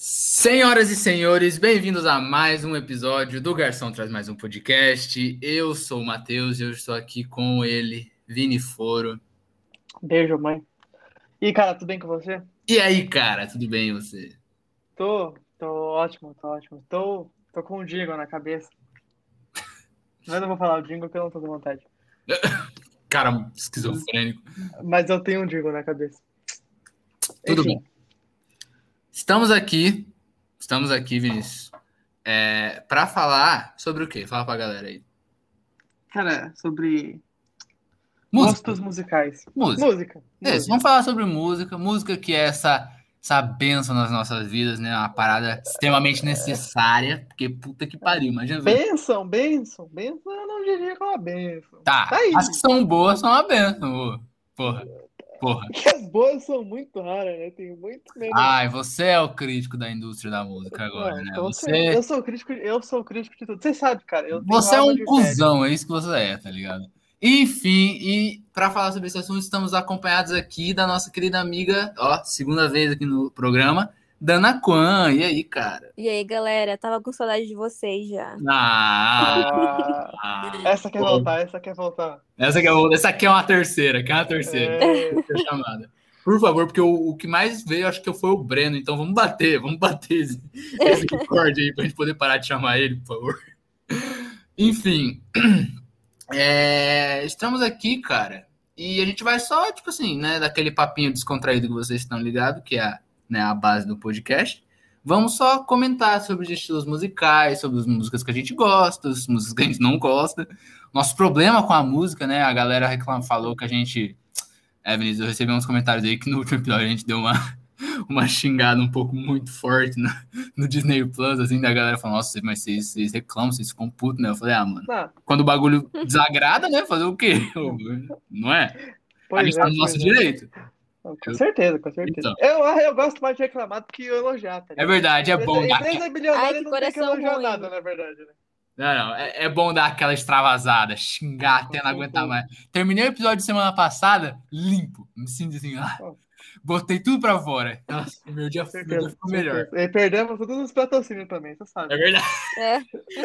Senhoras e senhores, bem-vindos a mais um episódio do Garçom Traz Mais Um Podcast. Eu sou o Matheus e eu estou aqui com ele, Vini Foro. Beijo, mãe. E cara, tudo bem com você? E aí, cara, tudo bem você? Tô, tô ótimo, tô ótimo. Tô, tô com um jingle na cabeça. Mas eu não vou falar o jingle porque eu não tô com vontade. Cara, esquizofrênico. Mas eu tenho um jingle na cabeça. Tudo Enfim, bem. Estamos aqui, estamos aqui, Vinícius, é, para falar sobre o quê? Fala pra galera aí. Cara, sobre Música. gostos musicais. Música. Música. Música. vamos falar sobre música. Música que é essa, essa benção nas nossas vidas, né? Uma parada extremamente necessária. Porque puta que pariu, imagina. Benção, benção, benção, eu não diria que é uma benção. Tá, Tá aí. as que são boas são uma benção. Porra, porra. Porque as boas são muito raras, né? Tem muito menos. Ai, você é o crítico da indústria da música agora, Não, né? então Você, Eu sou o crítico, eu sou o crítico de tudo. Você sabe, cara. Você é um cuzão, é isso que você é, tá ligado? Enfim, e para falar sobre esse assunto, estamos acompanhados aqui da nossa querida amiga, ó, segunda vez aqui no programa, Dana Kwan. E aí, cara? E aí, galera, tava com saudade de vocês já. Ah, Ah, essa quer voltar, essa quer voltar. essa, aqui é, o- essa aqui é uma terceira, que é uma terceira. É, chamada. Por favor, porque o, o que mais veio, acho que foi o Breno, então vamos bater, vamos bater esse, esse recorde aí pra gente poder parar de chamar ele, por favor. Enfim, é, estamos aqui, cara, e a gente vai só, tipo assim, né, daquele papinho descontraído que vocês estão ligados, que é a, né, a base do podcast. Vamos só comentar sobre os estilos musicais, sobre as músicas que a gente gosta, as músicas que a gente não gosta. Nosso problema com a música, né? A galera reclama, falou que a gente. É, Vinícius, eu recebi uns comentários aí que no último episódio a gente deu uma, uma xingada um pouco muito forte no, no Disney Plus, assim, da galera falando, nossa, mas vocês, vocês reclamam, vocês ficam putos, né? Eu falei, ah, mano, não, quando o bagulho desagrada, né? Fazer o quê? Não é? A pois gente é, tá no nosso é. direito. Com certeza, com certeza. Então. Eu, eu gosto mais de reclamar do que elogiar, tá É verdade, é bom dar. Empresa bilionária Ai, que não tem que elogiar ruim. nada, na verdade, né? Não, não, é, é bom dar aquela extravasada, xingar até não aguentar mais. Terminei o episódio de semana passada, limpo. Me sinto assim, ah, botei tudo pra fora. Nossa, meu dia, Com meu dia certeza. ficou melhor. E perdemos todos os patrocínios também, você sabe. É verdade. É.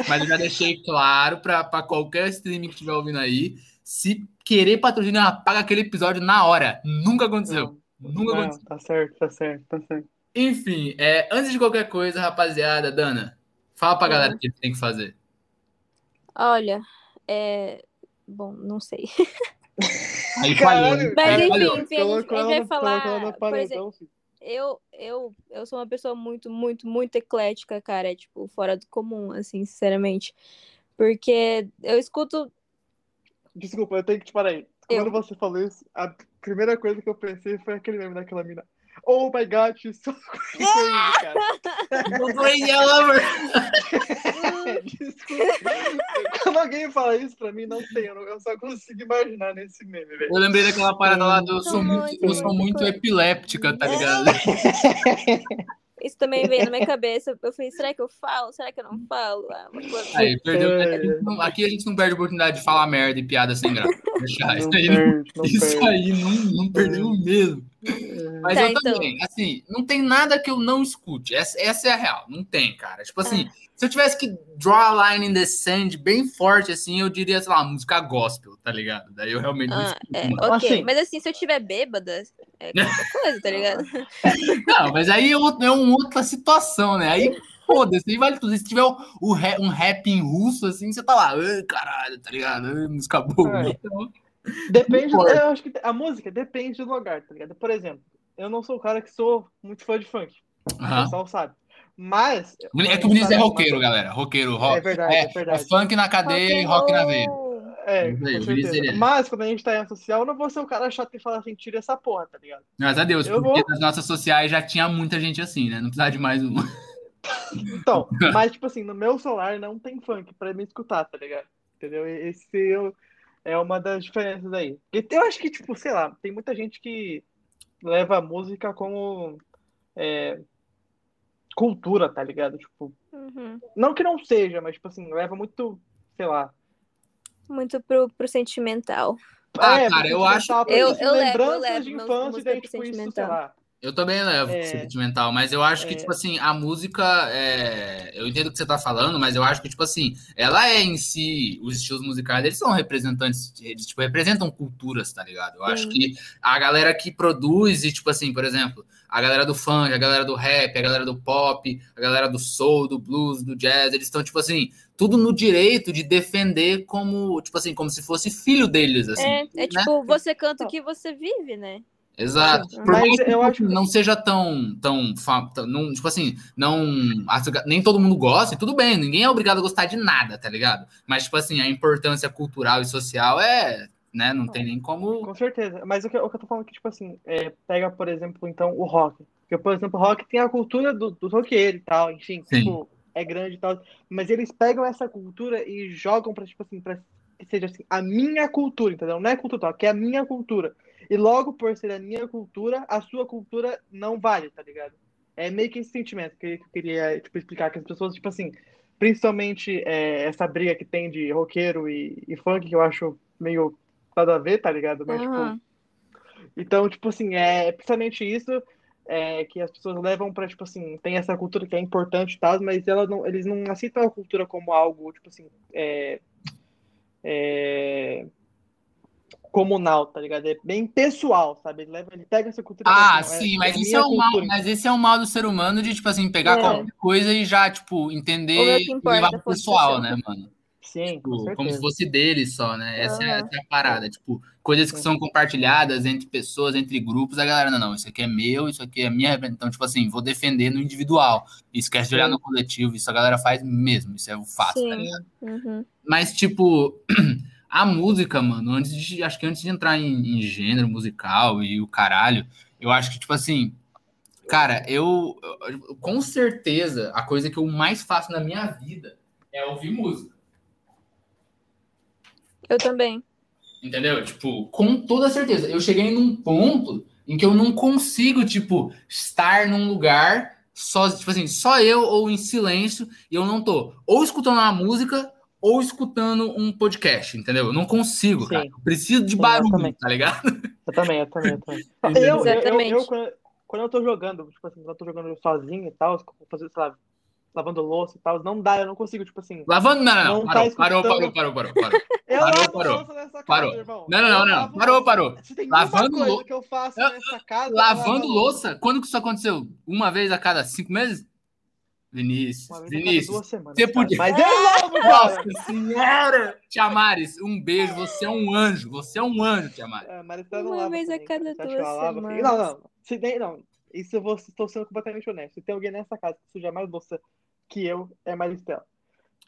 Mas eu já deixei claro pra, pra qualquer streaming que estiver ouvindo aí, se querer patrocinar, apaga aquele episódio na hora. Nunca aconteceu. Nunca Não, aconteceu. tá certo, tá certo, tá certo. Enfim, é, antes de qualquer coisa, rapaziada, Dana, fala pra galera o que tem que fazer. Olha, é. Bom, não sei. Aí Caralho, falhou. Mas enfim, enfim, a gente, Colocou a ela gente vai ela falar. Por exemplo, eu, eu, eu sou uma pessoa muito, muito, muito eclética, cara. É, tipo, fora do comum, assim, sinceramente. Porque eu escuto. Desculpa, eu tenho que te parar aí. Eu. Quando você falou isso, a primeira coisa que eu pensei foi aquele meme daquela mina. Oh my god, she's so crazy, cara. Lover. Desculpa. Quando alguém fala isso pra mim, não tem. Eu, só consigo imaginar nesse meme, velho. Eu lembrei daquela parada lá do eu sou muito, muito, eu sou muito epiléptica, tá ligado? Isso também veio na minha cabeça. Eu falei, será que eu falo? Será que eu não falo? Ah, Aí, perdeu. É. não- Aqui a gente não perde a oportunidade de falar merda e piada sem graça. Isso aí, não, perde, não isso aí não, não perdeu mesmo. Mas Tá, eu então. também, assim, não tem nada que eu não escute. Essa, essa é a real, não tem, cara. Tipo assim, se eu tivesse que draw a line in the sand bem forte, assim, eu diria, sei lá, música gospel, tá ligado? Daí eu realmente não Ah, é, ok. Assim. Mas assim, se eu tiver bêbada, é coisa, tá ligado? Não, mas aí é, outro- é uma outra situação, né? Aí, foda-se, aí vale tudo. Se tiver o, o rap- um rap em russo, assim, você tá lá, "Ai, caralho, tá ligado? Ai, música boa. É. Então, Depende, eu acho que a música depende do lugar, tá ligado? Por exemplo, eu não sou o cara que sou muito fã de funk. O aham. pessoal sabe. Mas. É que o Vinícius é roqueiro, galera. Roqueiro, rock. É verdade, É, é verdade. é funk na cadeia e rock na veia. É, ele é. Mas quando a gente tá em social, eu não vou ser o cara chato e falar assim, tira essa porra, tá ligado? Graças a Deus, Eu porque vou. nas nossas sociais já tinha muita gente assim, né? Não precisava de mais uma. Então, mas tipo assim, no meu celular não tem funk pra me escutar, tá ligado? Entendeu? Esse eu- é uma das diferenças aí. Eu acho que, tipo, sei lá, tem muita gente que leva a música como é, cultura, tá ligado? Tipo, Uhum. não que não seja, mas tipo assim, leva muito, sei lá. Muito pro, pro sentimental. Ah, É, cara, eu acho- pra, Eu- eu levo- eu lembranças levo de infância, e daí, pro tipo, isso, sei sentimental. lá. Eu também levo é, sentimental, mas eu acho que, é, tipo assim, a música. É, eu entendo o que você tá falando, mas eu acho que, tipo assim, ela é em si, os estilos musicais, eles são representantes, eles, tipo, representam culturas, tá ligado? Eu sim. acho que a galera que produz, e, tipo assim, por exemplo, a galera do funk, a galera do rap, a galera do pop, a galera do soul, do blues, do jazz, eles estão, tipo assim, tudo no direito de defender como, tipo assim, como se fosse filho deles, assim. É, é né? tipo, você canta o que você vive, né? Exato. Por Mas mais que eu acho que não seja tão, tão, não, tipo assim, não, nem todo mundo gosta, e tudo bem, ninguém é obrigado a gostar de nada, tá ligado? Mas, tipo assim, a importância cultural e social é, né, não tem nem como... Com certeza, mas o que, o que eu tô falando aqui, tipo assim, é, pega, por exemplo, então, o rock, porque, por exemplo, o rock tem a cultura do, do roqueiro e tal, enfim, Sim. tipo, é grande e tal, mas eles pegam essa cultura e jogam pra, tipo assim, que seja assim, a minha cultura, entendeu? Não é cultura, que é a minha cultura. E logo por ser a minha cultura, a sua cultura não vale, tá ligado? É meio que esse sentimento que eu queria tipo, explicar que as pessoas, tipo assim, principalmente é, essa briga que tem de roqueiro e, e, funk, que eu acho meio nada a ver, tá ligado? Mas, uhum. tipo, então, tipo assim, é principalmente isso é, que as pessoas levam para tipo assim, tem essa cultura que é importante e tal, mas ela não, eles não aceitam a cultura como algo, tipo assim, é, é, comunal, tá ligado? É bem pessoal, sabe? Ele, leva, ele pega essa cultura. Ah, assim, sim, é, mas, é isso é um mal, mas esse é um mal do ser humano de, tipo assim, pegar é. qualquer coisa e já, tipo, entender e levar pro pessoal, né, mano? Sim, tipo, como se fosse dele só, né? Essa, uhum. é, essa, é, a parada. Tipo, coisas que são compartilhadas entre pessoas, entre grupos, a galera, não, não, isso aqui é meu, isso aqui é minha. Então, tipo assim, vou defender no individual. Esquece de olhar no coletivo, isso a galera faz mesmo, isso é o fato, tá ligado? Uhum. Mas, tipo. A música, mano, antes de, acho que antes de entrar em, em gênero musical e o caralho, eu acho que, tipo assim, cara, eu, eu, com certeza a coisa que eu mais faço na minha vida é ouvir música. Eu também. Entendeu? Tipo, com toda certeza. Eu cheguei num ponto em que eu não consigo, tipo, estar num lugar só, tipo assim, só eu ou em silêncio e eu não tô ou escutando uma música ou escutando um podcast, entendeu? Eu não consigo, Sim. cara. Eu preciso de barulho, tá ligado? Eu também, eu também, eu também. eu, eu, eu, quando, quando eu tô jogando, tipo assim, quando eu tô jogando sozinho e tal, fazer, sei lá, lavando louça e tal, não dá, eu não consigo, tipo assim. Lavando, não, não, não. parou, tá parou, parou, parou, parou, parou. Eu parou, lavo parou. louça nessa casa, parou. irmão. Não, não, não, não. Parou, parou. Se tem lavando louça que eu faço nessa casa. Lavando louça? Quando que isso aconteceu? Uma vez a cada cinco meses? Vinícius, Vinícius, semanas, você podia. Mas é logo, Nossa senhora! Tia Maris, um beijo. Você é um anjo. Você é um anjo, Tia Maris. É, Maris tá Uma vez a cada duas semanas. Não, não. Se tem, não. Isso eu vou, estou sendo completamente honesto. Se tem alguém nessa casa que suja mais louça que eu, é Maristela.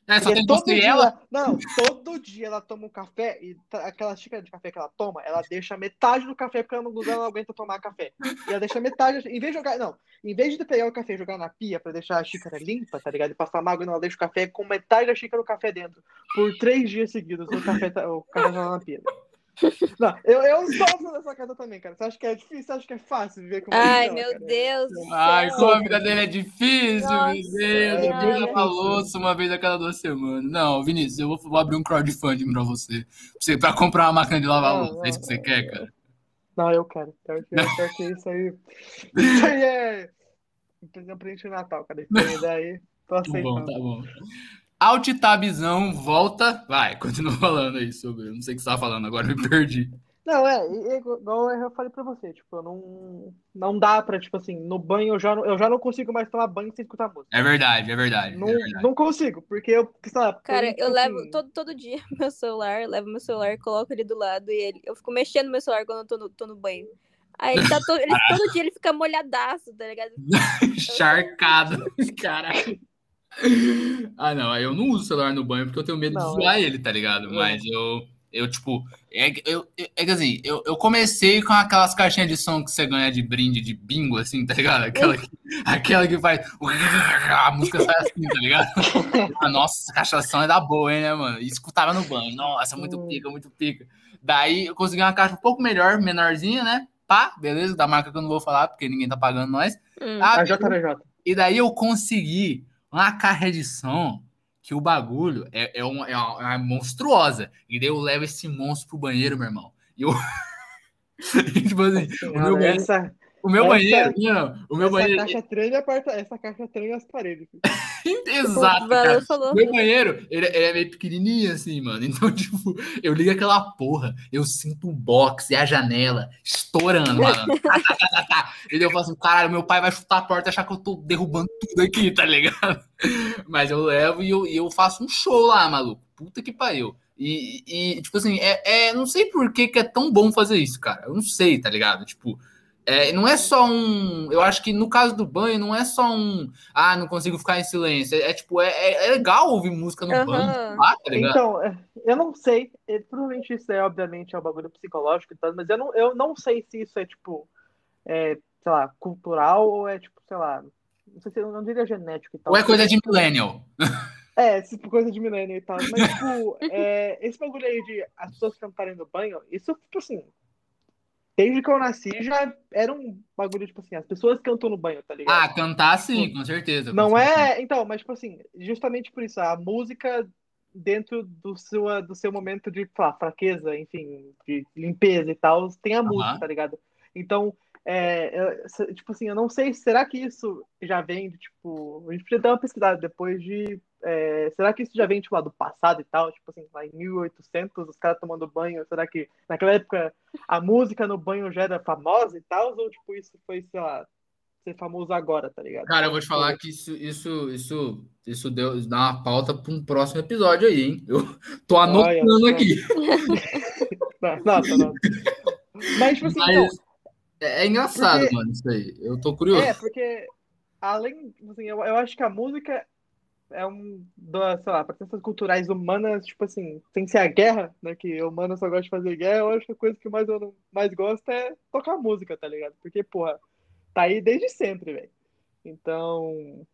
É, só tem você e ela? Não, todo dia ela toma um café e aquela xícara de café que ela toma, ela deixa metade do café porque ela não, ela não aguenta tomar café. E ela deixa metade, em vez de jogar, não, em vez de pegar o café e jogar na pia pra deixar a xícara limpa, tá ligado? E passar mágoa, não, ela deixa o café com metade da xícara do café dentro. Por três dias seguidos, o café tá, o café tá na pia. Não, eu, eu sofro nessa casa também, cara. Você acha que é difícil? Você acha que é fácil viver com Ai, meu cara? Deus Ai, como a vida dele é difícil, Nossa, meu Deus. Eu já falou uma vez a cada duas semanas. Não, Vinícius, eu vou, vou abrir um crowdfunding pra você. Pra, você, pra comprar uma máquina de lavar louça. É isso que você quer, cara? Não, eu quero. Quero, eu quero que isso aí. Isso aí é. Presente de Natal, cara. Isso aí daí. Tô aceitando. Tá bom, tá bom. Altitabzão volta. Vai, continua falando aí sobre. Eu não sei o que você estava falando, agora me perdi. Não, é, igual eu falei pra você, tipo, não, não dá pra, tipo assim, no banho eu já, não, eu já não consigo mais tomar banho sem escutar música. É verdade, é verdade. Não, é verdade. não consigo, porque eu, sabe, Cara, eu, tipo levo assim... todo, todo dia meu celular, levo meu celular, coloco ele do lado e ele, eu fico mexendo no meu celular quando eu tô no, tô no banho. Aí tá todo, ele, todo dia ele fica molhadaço, tá ligado? Charcado, caralho. Ah, não, eu não uso celular no banho porque eu tenho medo não, de zoar é. ele, tá ligado? É. Mas eu, eu tipo, é, eu, é que assim, eu, eu comecei com aquelas caixinhas de som que você ganha de brinde de bingo, assim, tá ligado? Aquela que, aquela que faz. A música sai assim, tá ligado? Nossa, essa caixa de som é da boa, hein, né, mano? E escutava no banho. Nossa, muito pica, muito pica. Daí eu consegui uma caixa um pouco melhor, menorzinha, né? Pá, beleza, da marca que eu não vou falar, porque ninguém tá pagando nós. Hum. Ah, a JBJ. E daí eu consegui uma caixa de som que o bagulho é, é, uma, é, uma, é uma monstruosa. E daí eu levo esse monstro pro banheiro, meu irmão. E eu. tipo assim, o, meu banheiro, essa... O meu Essa- banheiro, não, o meu essa banheiro. caixa treme a porta, essa caixa treme as paredes. Exato, O cara. Falou. Meu banheiro, ele, ele é meio pequenininho assim, mano. Então, tipo, eu ligo aquela porra, eu sinto o box e a janela estourando, mano. Tá, tá, tá. E daí eu falo assim, caralho, meu pai vai chutar a porta e achar que eu tô derrubando tudo aqui, tá ligado? Mas eu levo e eu, e eu faço um show lá, maluco. Puta que pariu. E, e, tipo assim, é, é, não sei por que, que é tão bom fazer isso, cara. Eu não sei, tá ligado? Tipo, é, não é só um. Eu acho que no caso do banho, não é só um. Ah, não consigo ficar em silêncio. É, é, tipo, é, é- é legal ouvir música no Aham. banho, lá, tá ligado? Então, é, eu não sei. é, Provavelmente isso é, obviamente, é um bagulho psicológico e tal, mas eu não, eu não sei se isso é, tipo, é, sei lá, cultural ou é, tipo, sei lá. Não sei se eu não diria genético e tal. Ou é coisa de millennial? É, tipo, coisa de milênio e tal. Mas, tipo, esse bagulho aí de as pessoas cantarem no banho, isso, tipo assim. Desde que eu nasci já era um bagulho, tipo assim, as pessoas cantam no banho, tá ligado? Ah, cantar sim, com certeza. com Não certeza. é. Então, mas, tipo assim, justamente por isso, a música dentro do seu, do seu momento de lá, fraqueza, enfim, de limpeza e tal, tem a música, tá ligado? Então, é, eu- tipo assim, eu não sei, será que isso já vem de, tipo, a gente precisa dar uma pesquisada depois de, é, será que isso já vem, tipo, lá do passado e tal? Tipo assim, lá em 1800, os caras tomando banho, será que naquela época a música no banho já era famosa e tal? Ou, tipo, isso foi, sei lá, ser famoso agora, tá ligado? Cara, eu vou te falar que isso, isso, isso, isso deu, dá uma pauta para um próximo episódio aí, hein? Eu tô Olha anotando só. aqui. Não, não, não. Mas, tipo assim, Mas então, é, é engraçado, Porque- mano, isso aí. Eu tô curioso. É, porque além, assim, eu, eu acho que a música é um das, sei lá, potências culturais humanas, tipo assim, sem ser a guerra, né, que o humano só gosta de fazer guerra, eu acho que a coisa que mais eu não- mais gosto é tocar música, tá ligado? Porque, porra, tá aí desde sempre, velho. Então,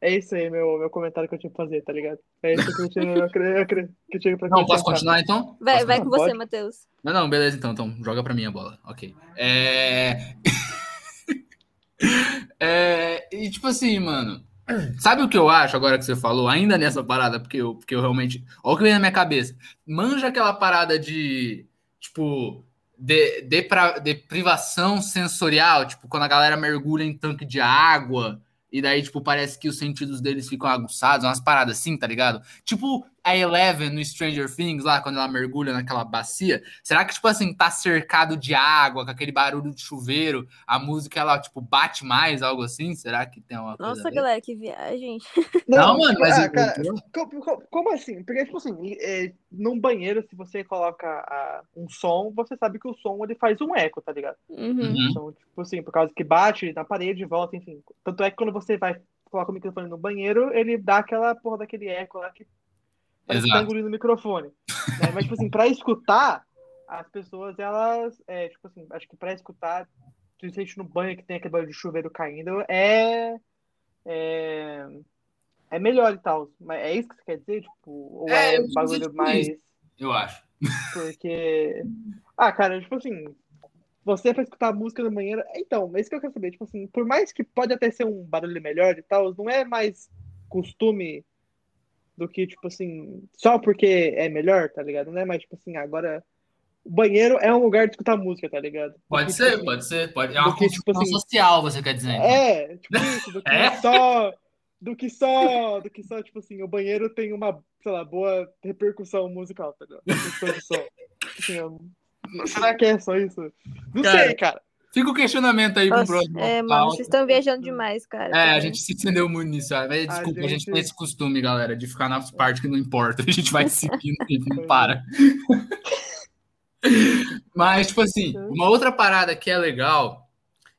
é isso aí, meu, meu comentário que eu tinha que fazer, tá ligado? É isso que eu tinha, eu eu que eu tinha pra Não, posso continuar então? Vai, Posso vai não, com você. Matheus. Não, não, beleza, então. Então, joga pra mim a bola. Ok. É... é... E tipo assim, mano. Sabe o que eu acho agora que você falou, ainda nessa parada, porque eu, porque eu realmente. Olha o que vem na minha cabeça. Manja aquela parada de. Tipo. De, depra- deprivação sensorial, tipo, quando a galera mergulha em tanque de água, e daí, tipo, parece que os sentidos deles ficam aguçados, umas paradas assim, tá ligado? Tipo a Eleven no Stranger Things, lá, quando ela mergulha naquela bacia. Será que, tipo assim, tá cercado de água, com aquele barulho de chuveiro, a música, ela, tipo, bate mais, algo assim? Será que tem uma coisa Nossa, a galera, que viagem. Não, mano, mas ah, cara, eu- co- co- como, assim? Porque, tipo assim, é, num banheiro, se você coloca ah, um som, você sabe que o som ele faz um eco, tá ligado? Uhum. Uhum. Então, tipo assim, por causa que bate na parede volta, enfim. Tanto é que quando você vai coloca o microfone no banheiro, ele dá aquela porra daquele eco lá que parece que tá Exato. engolindo o microfone. né? Mas, tipo assim, pra escutar, as pessoas, elas, é, tipo assim, acho que pra escutar, principalmente no banho que tem aquele barulho de chuveiro caindo, é. É, é melhor e tal. Mas é isso que você quer dizer? Tipo, ou É, é, um bagulho tipo, mais. Eu acho. Porque. Ah, cara, tipo assim. Você pra escutar música no banheiro. Então, é isso que eu quero saber. Tipo assim, por mais que pode até ser um barulho melhor e tal, não é mais costume do que, tipo assim, só porque é melhor, tá ligado? Não é mais, tipo assim, agora. O banheiro é um lugar de escutar música, tá ligado? Pode Porque, ser, tipo pode ser. Pode... É uma que, tipo assim, social, você quer dizer. então. É, tipo isso, do que É? só. Do que só. Do que só, tipo assim, o banheiro tem uma, sei lá, boa repercussão musical, tá ligado? Repercussão de som. Assim, eu- será que é só isso? Não Cara, sei, cara. Fica o questionamento aí pro Nossa, próximo. é, mano, vocês estão viajando demais, cara. É, a gente se estendeu muito nisso. ah, Desculpa, a gente... gente- tem esse costume, galera, de ficar nas partes que não importa. A gente vai seguindo e não para. Mas, tipo assim, uma outra parada que é legal,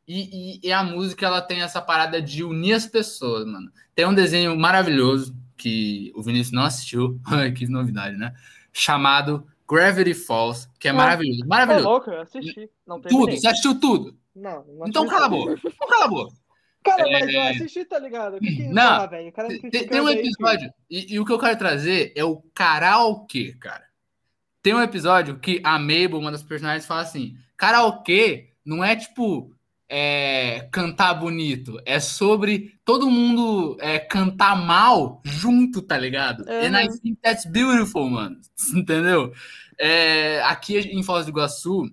e, e- e a música ela tem essa parada de unir as pessoas, mano. Tem um desenho maravilhoso que o Vinícius não assistiu, que novidade, né? Chamado Gravity Falls, que é Ah. maravilhoso. Tá Maravilhoso. louco, eu assisti. Não Tudo, você assistiu tudo. Não, não Então cala a boca. Então cala a boca. Cara, mas eu É. assisti, tá ligado? O que que é isso Não, lá, velho? O cara me Tem, tem um aí, episódio, e, e o que eu quero trazer é o karaokê, cara. Tem um episódio que a Mabel, uma das personagens, fala assim: karaokê não é tipo é, cantar bonito, é sobre todo mundo é, cantar mal junto, tá ligado? And I think that's beautiful, mano. Entendeu? É, aqui em Foz do Iguaçu,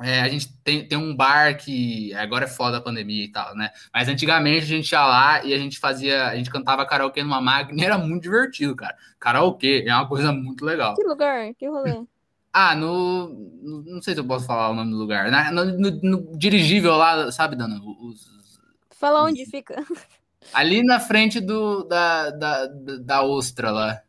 é, a gente tem, tem um bar que agora é foda a pandemia e tal, né? Mas antigamente a gente ia lá e a gente fazia, a gente cantava karaokê numa máquina e era muito divertido, cara. Karaokê é uma coisa muito legal. Que lugar? Que rolê? Ah, no, no- Não sei se eu posso falar o nome do lugar. Na- no, no- no dirigível lá, sabe, Dana? Os- Fala onde fica. ali na frente do, da, da, da, da ostra lá.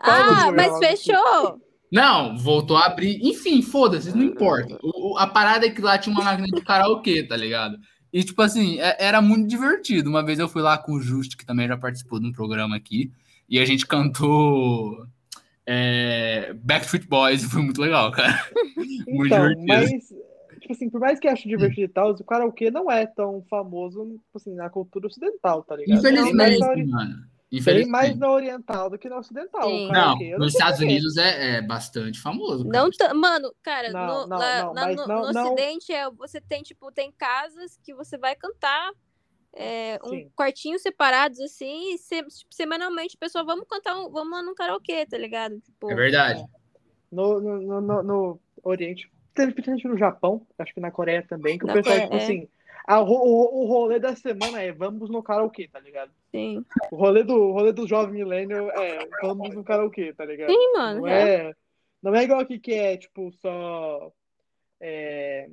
Ah, mas fechou! Não, voltou a abrir. Enfim, foda-se, não importa. O- o- a parada é que lá tinha uma máquina de karaokê, tá ligado? E, tipo assim, é- era muito divertido. Uma vez eu fui lá com o Just, que também já participou de um programa aqui, e a gente cantou é, Backstreet Boys foi muito legal, cara. Muito Então, divertido. mas, tipo assim, por mais que eu ache divertido e tal, o karaokê não é tão famoso, tipo assim, na cultura ocidental, tá ligado? Tem Infelizmente, na ori- mano. Tem Infelizmente. mais na oriental do que na ocidental. Sim. o Não. Eu nos Estados quê. Unidos é, é bastante famoso. cara. Não Mano, cara, Não, no, não, lá- não, mas no, não- no não- Ocidente é, você tem, tipo, tem casas que você vai cantar é, um Sim. quartinhos separados, assim, e se- tipo, semanalmente, pessoal, vamos cantar, um, vamos lá no karaokê, tá ligado? Tipo, É verdade. No, no, no, no- Oriente, principalmente no Japão, acho que na Coreia também, que o Na pessoal, Coreia, tipo é. assim, a, o, o rolê da semana é vamos no karaokê, tá ligado? sim. O rolê do, o rolê do jovem millennial é vamos no karaokê, tá ligado? Sim, mano. Não é. é, não é igual aqui que é, tipo, só. É,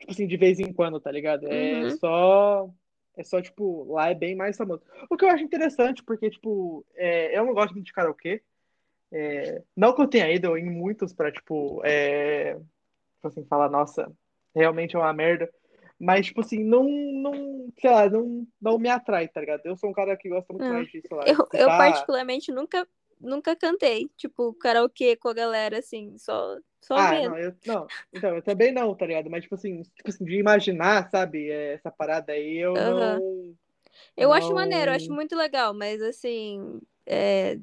tipo assim, de vez em quando, tá ligado? É Uhum. só. É só, tipo, lá é bem mais famoso. O que eu acho interessante, porque, tipo, é, eu não gosto muito de karaokê. É, não que eu tenha ido em muitos pra, tipo, é, tipo assim, falar, nossa, realmente é uma merda. Mas, tipo assim, não, não, sei lá, não, não me atrai, tá ligado? Eu sou um cara que gosta muito Ah. mais de, sei lá, Eu, eu escutar- particularmente nunca, nunca cantei, tipo, karaokê com a galera, assim, só, só Ah, não, eu, não, então, eu também não, tá ligado? Mas, tipo assim, tipo assim de imaginar, sabe, é, essa parada aí, eu Aham. não... Eu acho não- maneiro, eu acho muito legal, mas assim, é,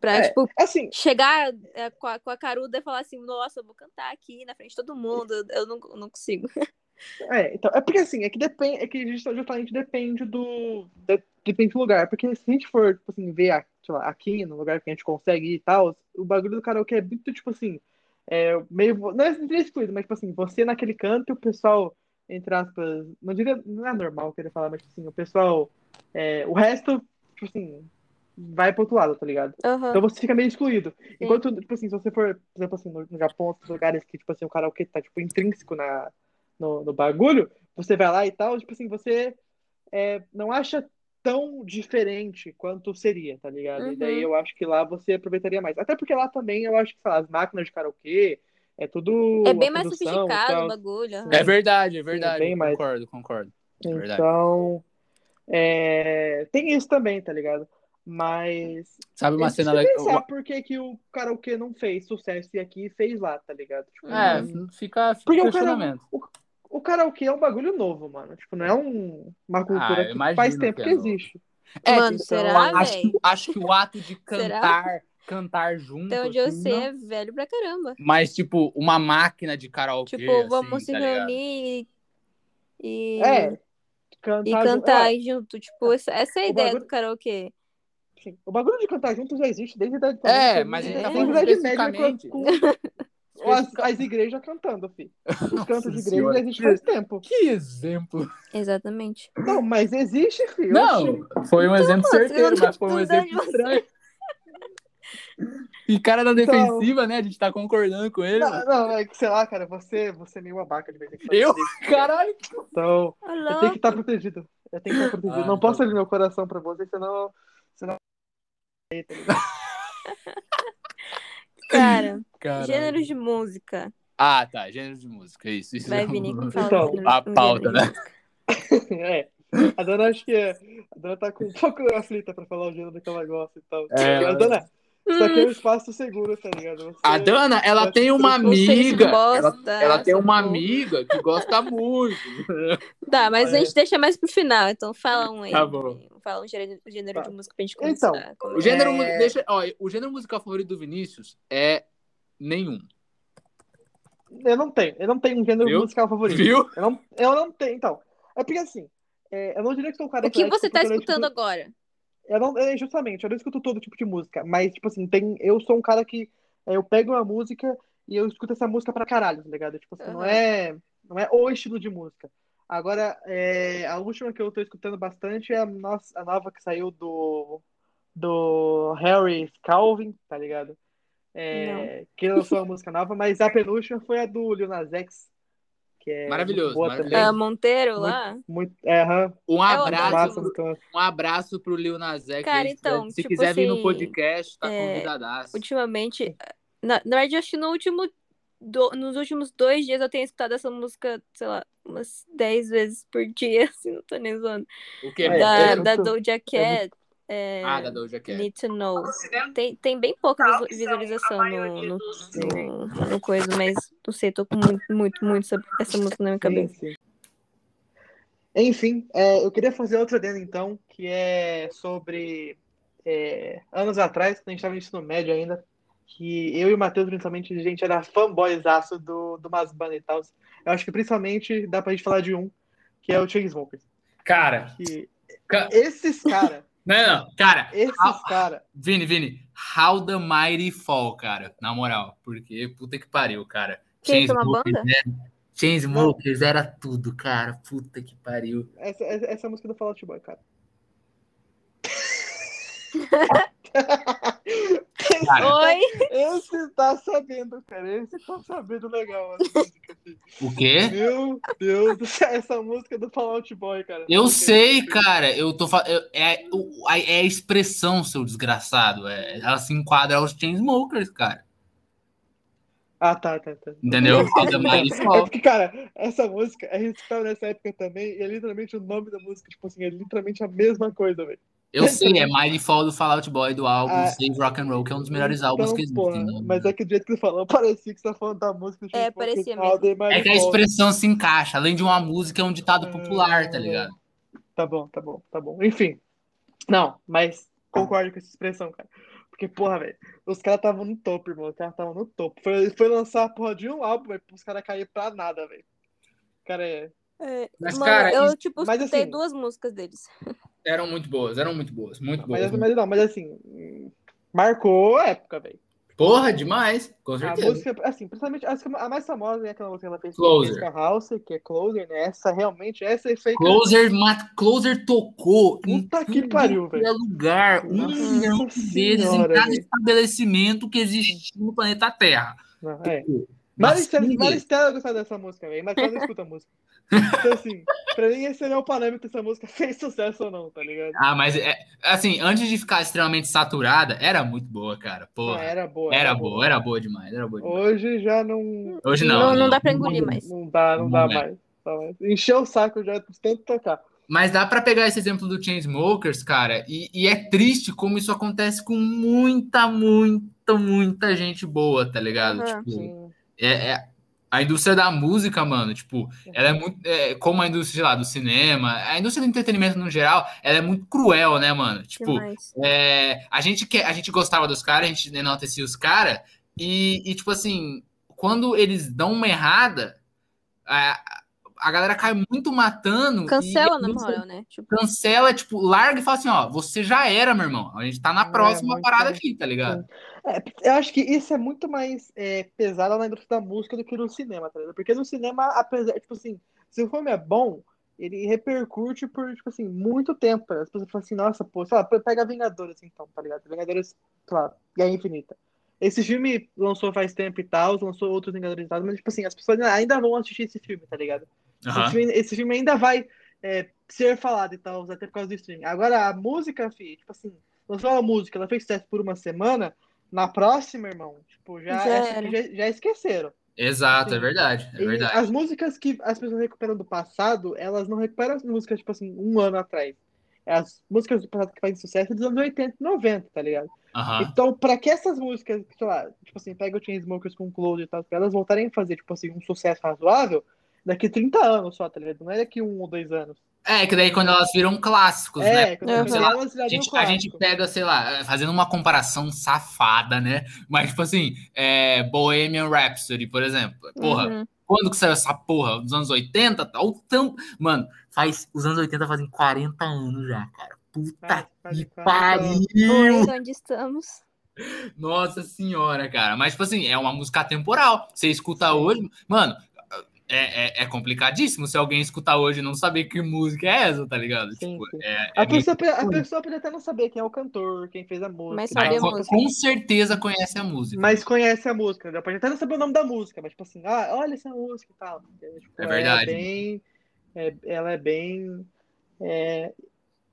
pra, É. tipo, Assim, chegar é, com, a, com a caruda e falar assim, nossa, eu vou cantar aqui na frente de todo mundo, eu não, eu não consigo. é, então, é porque assim, é que depende, é que just- justamente depende do, de- depende do lugar, porque se a gente for, tipo assim, ver, a- lá, aqui, no lugar que a gente consegue ir e tal, o bagulho do karaokê é muito, tipo assim, é meio, não é, excluído, mas, tipo assim, você naquele canto o pessoal, entre aspas, não diria, não é normal querer falar, mas, tipo assim, o pessoal, é, o resto, tipo assim, vai pro outro lado, tá ligado? Aham. Então você fica meio excluído. Enquanto, tipo assim, se você for, por exemplo, assim, no, no Japão, outros lugares que, tipo assim, o karaokê tá, tipo, intrínseco na, no, no bagulho, você vai lá e tal, tipo assim, você é, não acha tão diferente quanto seria, tá ligado? E daí Uhum. eu acho que lá você aproveitaria mais. Até porque lá também eu acho que, sei lá, as máquinas de karaokê, é tudo. É bem mais produção sofisticado tal. o bagulho. É verdade, é verdade. bem mais. concordo, concordo. É verdade. Então, é, tem isso também, tá ligado? Mas Sabe uma Eu cena legal? pensar por que, que o karaokê não fez sucesso e aqui fez lá, tá ligado? Tipo, É, Uhum. fica, fica Porque o questionamento. o karaokê é um bagulho novo, mano. Tipo, não é um- uma cultura eu que faz tempo que que, é novo. existe. É, Mano, então, será, acho, que, acho que o ato de Será? cantar, cantar junto. Até onde eu assim, sei não- é velho pra caramba. Mas, tipo, uma máquina de karaokê. Tipo, vamos assim, se tá reunir e, É, cantar, e junto- cantar é, junto. Tipo, essa, essa é a O ideia bagulho- do karaokê. sim. O bagulho de cantar junto já existe desde a idade É, mas a gente tá desde falando especificamente- com as, as igrejas cantando, filho. Os cantos de igreja existem faz tempo. Que exemplo. Exatamente. Não, mas existe, filho. Não, foi um exemplo pô, certeiro, mas foi um tá exemplo estranho. E cara na Então- defensiva, né? A gente tá concordando com ele. Não, não, é que sei lá, cara, você, você é meio abaca de vez em quando. Eu? Caralho. Então, Ô, eu tenho que estar protegido. Eu tenho que estar protegido. Ah, não então. posso abrir meu coração pra você, senão. senão... Cara, Caralho. gêneros de música. Ah, tá. Gênero de música. Isso. isso Vai, é um- Vini, fala Então, gênero- a pauta, né? é. A dona acho que é. A dona tá com um pouco aflita pra falar o gênero que ela gosta e tal. É, Mas, dona, isso aqui é Hum, um espaço seguro, tá ligado? Você- A Dana, ela tem uma amiga. Ela, gosta, ela tem uma amiga que gosta muito. Tá, mas a É. gente deixa mais pro final, então fala um aí. Tá bom. Fala um gênero, gênero Tá. de música pra gente Então, começar. a O conversar. gênero, É. deixa, ó, o gênero musical favorito do Vinícius é nenhum. Eu não tenho. Eu não tenho um gênero Viu? musical favorito. Viu? Eu não, eu não tenho. Então, é porque assim. é, eu não diria que sou um cara O que você tá escutando escuto- agora? Eu não, é, justamente, eu não escuto todo tipo de música, mas, tipo assim, tem, eu sou um cara que é, eu pego uma música e eu escuto essa música pra caralho, tá ligado? Tipo assim, não Aham. é, não é o estilo de música. Agora, é, a última que eu tô escutando bastante é a, nossa, a nova que saiu do, do Harry Calvin, tá ligado? É, que lançou a música nova, mas a penúltima foi a do Lil Nas X, que é Maravilhoso, boa maravilhoso. Também. Monteiro Muito- lá? Muito, é, aham, Um É abraço, então, um abraço pro Lil Nas X. Cara, aí, então, se tipo quiser vir no assim, podcast, tá é, convidadaço. Ultimamente, na, na verdade, acho que no último, do- nos últimos dois dias eu tenho escutado essa música, sei lá, umas 10 vezes por dia, assim, não tô nem zoando. O que? É, da, é da Doja Cat, é, Ah, da Doja Cat. Need to Know. Tem, tem bem pouca visu- visualização no, no, no, no coisa, mas não sei, tô com muito, muito, muito essa, essa música na minha sim, cabeça. sim. Enfim, é, eu queria fazer outra dentro então, que é sobre é, anos atrás, quando a gente estava no ensino médio ainda, que eu e o Matheus, principalmente, a gente era fanboyzaço do, do Masbana e tal. Eu acho que principalmente dá pra gente falar de um, que é o Chainsmokers. Cara, Que Ca- esses caras, não, não, cara, esses Ah. caras, Vini, Vini, how the mighty fall, cara, na moral, porque puta que pariu, cara. Quem tem uma Chainsmokers banda? era- Chainsmokers era tudo, cara, puta que pariu. essa, essa essa é a música do Fall Out Boy, cara. Cara, Oi? Esse tá sabendo, cara. Esse tá sabendo legal. música, assim. o quê? Meu Deus do céu, essa música do Fall Out Boy, cara. Eu sei, cara, eu tô fa- eu- é, é a expressão, seu desgraçado. É, ela se enquadra aos Chainsmokers, cara. Ah, tá, tá, tá. Entendeu? É porque, cara, essa música, a gente tava nessa época também, e é literalmente o nome da música, tipo assim, é literalmente a mesma coisa, velho. Eu sei, é Mighty Fall do Fall Out Boy do álbum Ah, Save Rock and Roll, que é um dos melhores álbuns que Então, existem. porra, né? mas é que do jeito que você falou, parecia que você tá falando da música. É, parecia They Might É que a expressão se encaixa. Além de uma música, é um ditado popular, tá ligado? Tá bom, tá bom, tá bom. Enfim. Não, mas concordo com essa expressão, cara. Porque, porra, velho, os caras estavam no topo, irmão. Os caras estavam no topo. Foi, foi lançar a porra de um álbum, velho, os caras caírem pra nada, velho. Cara, é. É, Mas, mano, cara, eu, tipo, mas, escutei assim, duas músicas deles. Eram muito boas, eram muito boas, muito boas. Mas, mas não, mas assim. Marcou a época, velho. Porra, demais, com A certeza. música, assim, principalmente acho que a mais famosa é aquela música que ela fez com Closer. Jessica House, que é Closer, né? Essa realmente, essa foi. Closer, ma- Closer tocou em Puta que tudo pariu, que é velho. lugar, um milhão de vezes em cada velho. estabelecimento que existe no planeta Terra. Não, é. Mas Maristela, Maristela gostar dessa música, velho, mas ela não escuta a música. Então, assim, pra mim esse não é o parâmetro se a música fez sucesso ou não, tá ligado? Ah, mas é, assim, antes de ficar extremamente saturada, era muito boa, cara. Não, Porra. era boa. Era boa, era boa demais, era boa demais. Hoje já não. Hoje não. Não, não dá pra engolir mais. Não dá, não, Não dá é. mais. Tá mais. Encheu o saco já de tanto tocar. Mas dá pra pegar esse exemplo do Chainsmokers, cara, e, e é triste como isso acontece com muita, muita, muita gente boa, tá ligado? Aham. Tipo, Sim. é, é- a indústria da música, mano, tipo, ela é muito. é, como a indústria, sei lá, do cinema, a indústria do entretenimento no geral, ela é muito cruel, né, mano? Tipo, é, a, gente quer, a gente gostava dos caras, a gente enaltecia os caras, e, e, tipo assim, quando eles dão uma errada, a, a galera cai muito matando. Cancela, na moral, né? Tipo, Cancela, tipo, larga e fala assim: ó, você já era, meu irmão. A gente tá na É, próxima parada aqui, tá ligado? É, eu acho que isso é muito mais é, pesado na indústria da música do que no cinema, tá ligado? Porque no cinema, apesar, tipo assim, se o filme é bom, ele repercute por, tipo assim, muito tempo. tá? As pessoas falam assim, nossa, pô, sei lá, pega Vingadores, então, tá ligado? Vingadores, sei lá, Guerra Infinita. Esse filme lançou faz tempo e tal, lançou outros Vingadores e tal, mas, tipo assim, as pessoas ainda vão assistir esse filme, tá ligado? Aham. Esse, filme, esse filme ainda vai é, ser falado e tal, até por causa do streaming. Agora, a música, fi, tipo assim, lançou uma música, ela fez sucesso por uma semana, na próxima, irmão, tipo, já, Já já, esqueceram. Exato, é Sim. verdade. É verdade. as músicas que as pessoas recuperam do passado, elas não recuperam as músicas, tipo assim, um ano atrás. É As músicas do passado que fazem sucesso é dos anos 80 e 90, tá ligado? Então, pra que essas músicas, sei lá, tipo assim, pega o Chainsmokers com Close e tal, pra elas voltarem a fazer, tipo assim, um sucesso razoável, daqui 30 anos só, tá ligado? Não é daqui um ou dois anos. É, que daí quando elas viram clásicos, né? É, quando Uhum. sei lá, elas A gente, a clássico. gente pega, sei lá, fazendo uma comparação safada, né? Mas, tipo assim, é, Bohemian Rhapsody, por exemplo. Porra, uhum. quando que saiu essa porra? Dos anos 80? Tá? O tampo... Mano, faz, os anos 80 fazem 40 anos já, cara. Puta faz que 40 anos. pariu! Onde estamos? Nossa senhora, cara. Mas, tipo assim, é uma música atemporal. Você escuta hoje. Mano, é, é, é complicadíssimo se alguém escutar hoje e não saber que música é essa, tá ligado? Sim, tipo, sim. é, A é meio- pessoa, a pessoa pode até não saber quem é o cantor, quem fez a música. Mas Mas sabe a com, música. com certeza conhece a música. Mas conhece a música, entendeu? Pode até não saber o nome da música, mas tipo assim, ah, olha essa música e tal. Tipo, É verdade. Ela é bem, é- ela é bem é,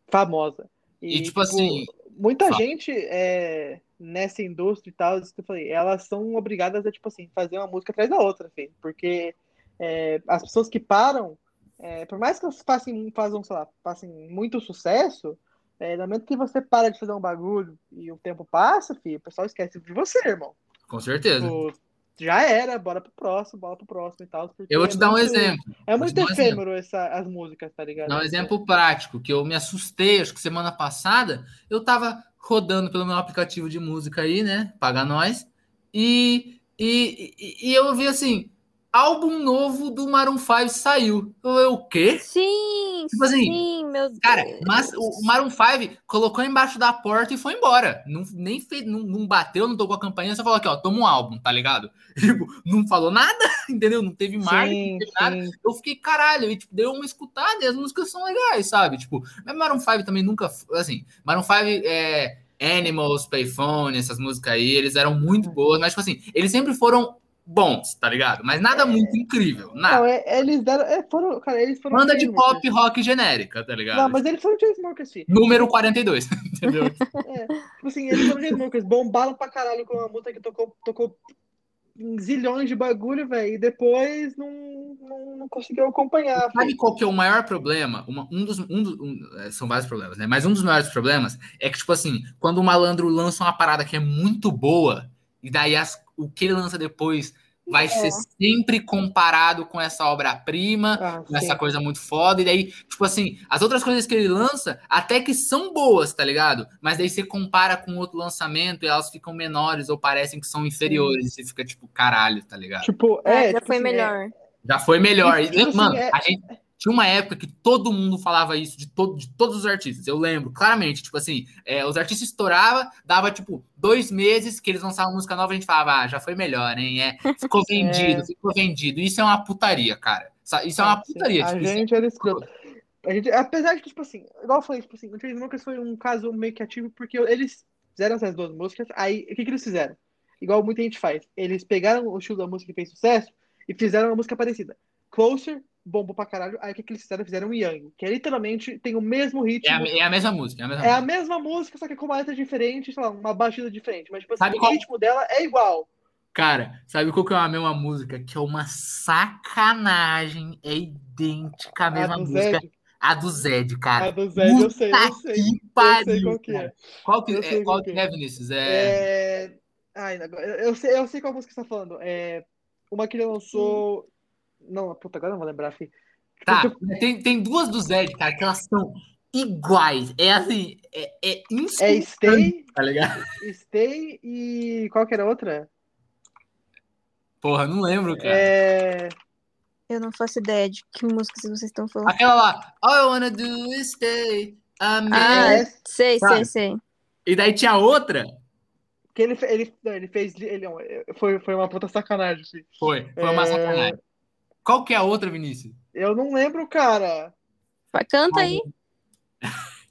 famosa. E, tipo assim, muita fala. gente é, nessa indústria e tal, isso que eu falei, elas são obrigadas a, tipo assim, fazer uma música atrás da outra, assim, porque é, as pessoas que param, é, por mais que elas façam, façam, sei lá, façam muito sucesso, é, no momento que você para de fazer um bagulho e o tempo passa, filho, o pessoal esquece de você, irmão. Com certeza. Tipo, já era, bora pro próximo, bora pro próximo e tal. Eu vou é te dar um exemplo. É muito dar um efêmero essa, as músicas, tá ligado? Dar um exemplo prático, que eu me assustei, acho que semana passada, eu tava rodando pelo meu aplicativo de música aí, né? Paga nós. E, e, e, e eu vi assim: álbum novo do Maroon 5 saiu. Eu, o quê? Sim, Tipo assim, sim, meu Deus. Cara, mas o Maroon 5 colocou embaixo da porta e foi embora. Não, nem fez, não, não bateu, não tocou a campanha, só falou aqui, ó, toma um álbum, tá ligado? Tipo, não falou nada, entendeu? Não teve marketing, não teve nada. sim. Eu fiquei, caralho, e tipo, deu uma escutada e as músicas são legais, sabe? Tipo, mas Maroon 5 também nunca, assim, Maroon 5 é Animals, Payphone, essas músicas aí, eles eram muito boas, mas tipo assim, eles sempre foram bons, tá ligado? Mas nada muito incrível, Não, nada. é- eles deram. É, foram, cara, eles foram. Banda de pop rock genérica, tá ligado? Não, mas eles foram Chainsmokers, filho. Número 42, entendeu? É, tipo assim, eles foram Chainsmokers, bombaram pra caralho com uma música que tocou, tocou zilhões de bagulho, velho, e depois não, não, não conseguiu acompanhar. Sabe qual que é o maior problema? Uma- um dos, um dos- um- é, são vários problemas, né? Mas um dos maiores problemas é que, tipo assim, quando o malandro lança uma parada que é muito boa, e daí as- o que ele lança depois vai É. ser sempre comparado com essa obra-prima, Ah, com essa sim. coisa muito foda, e daí, tipo assim, as outras coisas que ele lança, até que são boas, tá ligado? Mas daí você compara com outro lançamento e elas ficam menores ou parecem que são inferiores, e você fica tipo, caralho, tá ligado? Tipo, Ah, é. já tipo foi assim, é- melhor. Já foi melhor. E, Tipo assim, mano, é- a gente tinha uma época que todo mundo falava isso de, todo, de todos os artistas. Eu lembro claramente, tipo assim, é, os artistas estouravam, dava tipo dois meses que eles lançavam música nova, a gente falava, ah, já foi melhor, hein? É, ficou vendido, É. ficou vendido. Isso é uma putaria, cara. Isso é uma Sim, putaria. A tipo, isso é- gente era escroto. A gente, apesar de que, tipo assim, igual eu falei, tipo assim, o Chainsmokers foi um caso meio que ativo porque eles fizeram essas duas músicas, aí o que, que eles fizeram? Igual muita gente faz. Eles pegaram o estilo da música que fez sucesso e fizeram uma música parecida. Closer, bombou pra caralho. Aí o que, que eles fizeram? Fizeram Young, que é literalmente tem o mesmo ritmo. é, a, é a mesma música. É a mesma É a música. mesma música, só que com uma letra diferente, sei lá, uma batida diferente. Mas, tipo assim, Sabe o qual- ritmo dela é igual. Cara, sabe qual que é a mesma música? Que é uma sacanagem. É idêntica à A mesma do música. Zed. A do Zed, cara. A do Zed, eu sei, eu Puta sei. que Eu sei pariu, qual que é. Qual que, é, qual que que é, Vinícius? É... É... Ai, eu, sei, eu sei qual música você tá falando. É... Uma que ele lançou. Não, puta, agora eu não vou lembrar, filho. Tá, Tipo, tem, tem duas do Zed, cara, que elas são iguais. É assim, é, é É Stay, tá ligado? Stay e. Qual que era a outra? Porra, não lembro, cara. É. Eu não faço ideia de que músicas vocês estão falando. Aquela lá, All I wanna do is stay. a minute. Ah, é- sei, Sabe? sei, sei. E daí tinha outra. Que ele, ele, não, ele fez. Ele, foi, foi uma puta sacanagem, filho. Foi, foi uma É. sacanagem. Qual que é a outra, Vinícius? Eu não lembro, cara. Canta aí.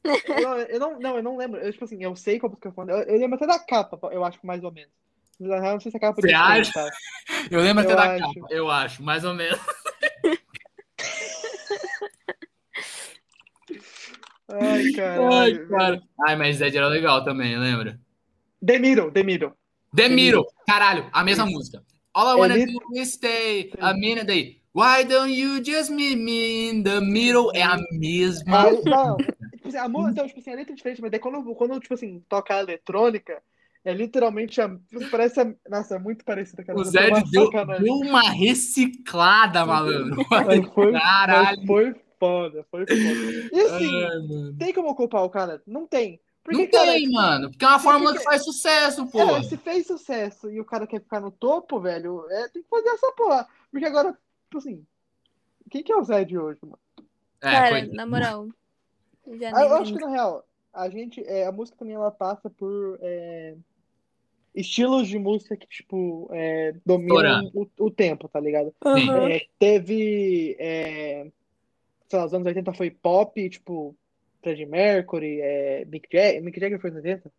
Eu, eu não, não, eu não lembro. Eu, tipo assim, eu sei qual música eu falando. Eu, eu lembro até da capa, eu acho, mais ou menos. Real, não sei se a capa Você ser, acha? Eu lembro até Eu da acho. capa, eu acho, mais ou menos. Ai, caralho. Ai, cara. Ai, mas Zed era legal também, lembra? Middle. The Middle, caralho, a mesma música. All I wanna Ele- do is stay a minute aí. Why don't you just meet me in the middle? É a mesma. Ah, não, tipo assim, a música, então, tipo assim, a letra é diferente, mas daí quando, quando tipo assim, toca a eletrônica, é literalmente a, parece a, nossa, é muito parecida com a O Zed uma deu, deu uma reciclada, malandro. Mas foi, Caralho. mas foi foda, foi foda. E assim, mano. tem como culpar o cara? Não tem. Porque, Não cara, tem, mano. Porque é uma fórmula que- que faz sucesso, pô. É, se fez sucesso e o cara quer ficar no topo, velho, é, tem que fazer essa porra. Porque agora, tipo assim, quem que é o Zed hoje, mano? É, Cara, coisa- na moral. Já Ah, eu acho que na real, a gente, é, a música também ela passa por. é, estilos de música que, tipo, é, dominam o, o tempo, tá ligado? É, teve, é, sei lá, os anos 80 foi pop, tipo, Freddie Mercury, é, Mick Jagger, Mick Jagger foi nos 80?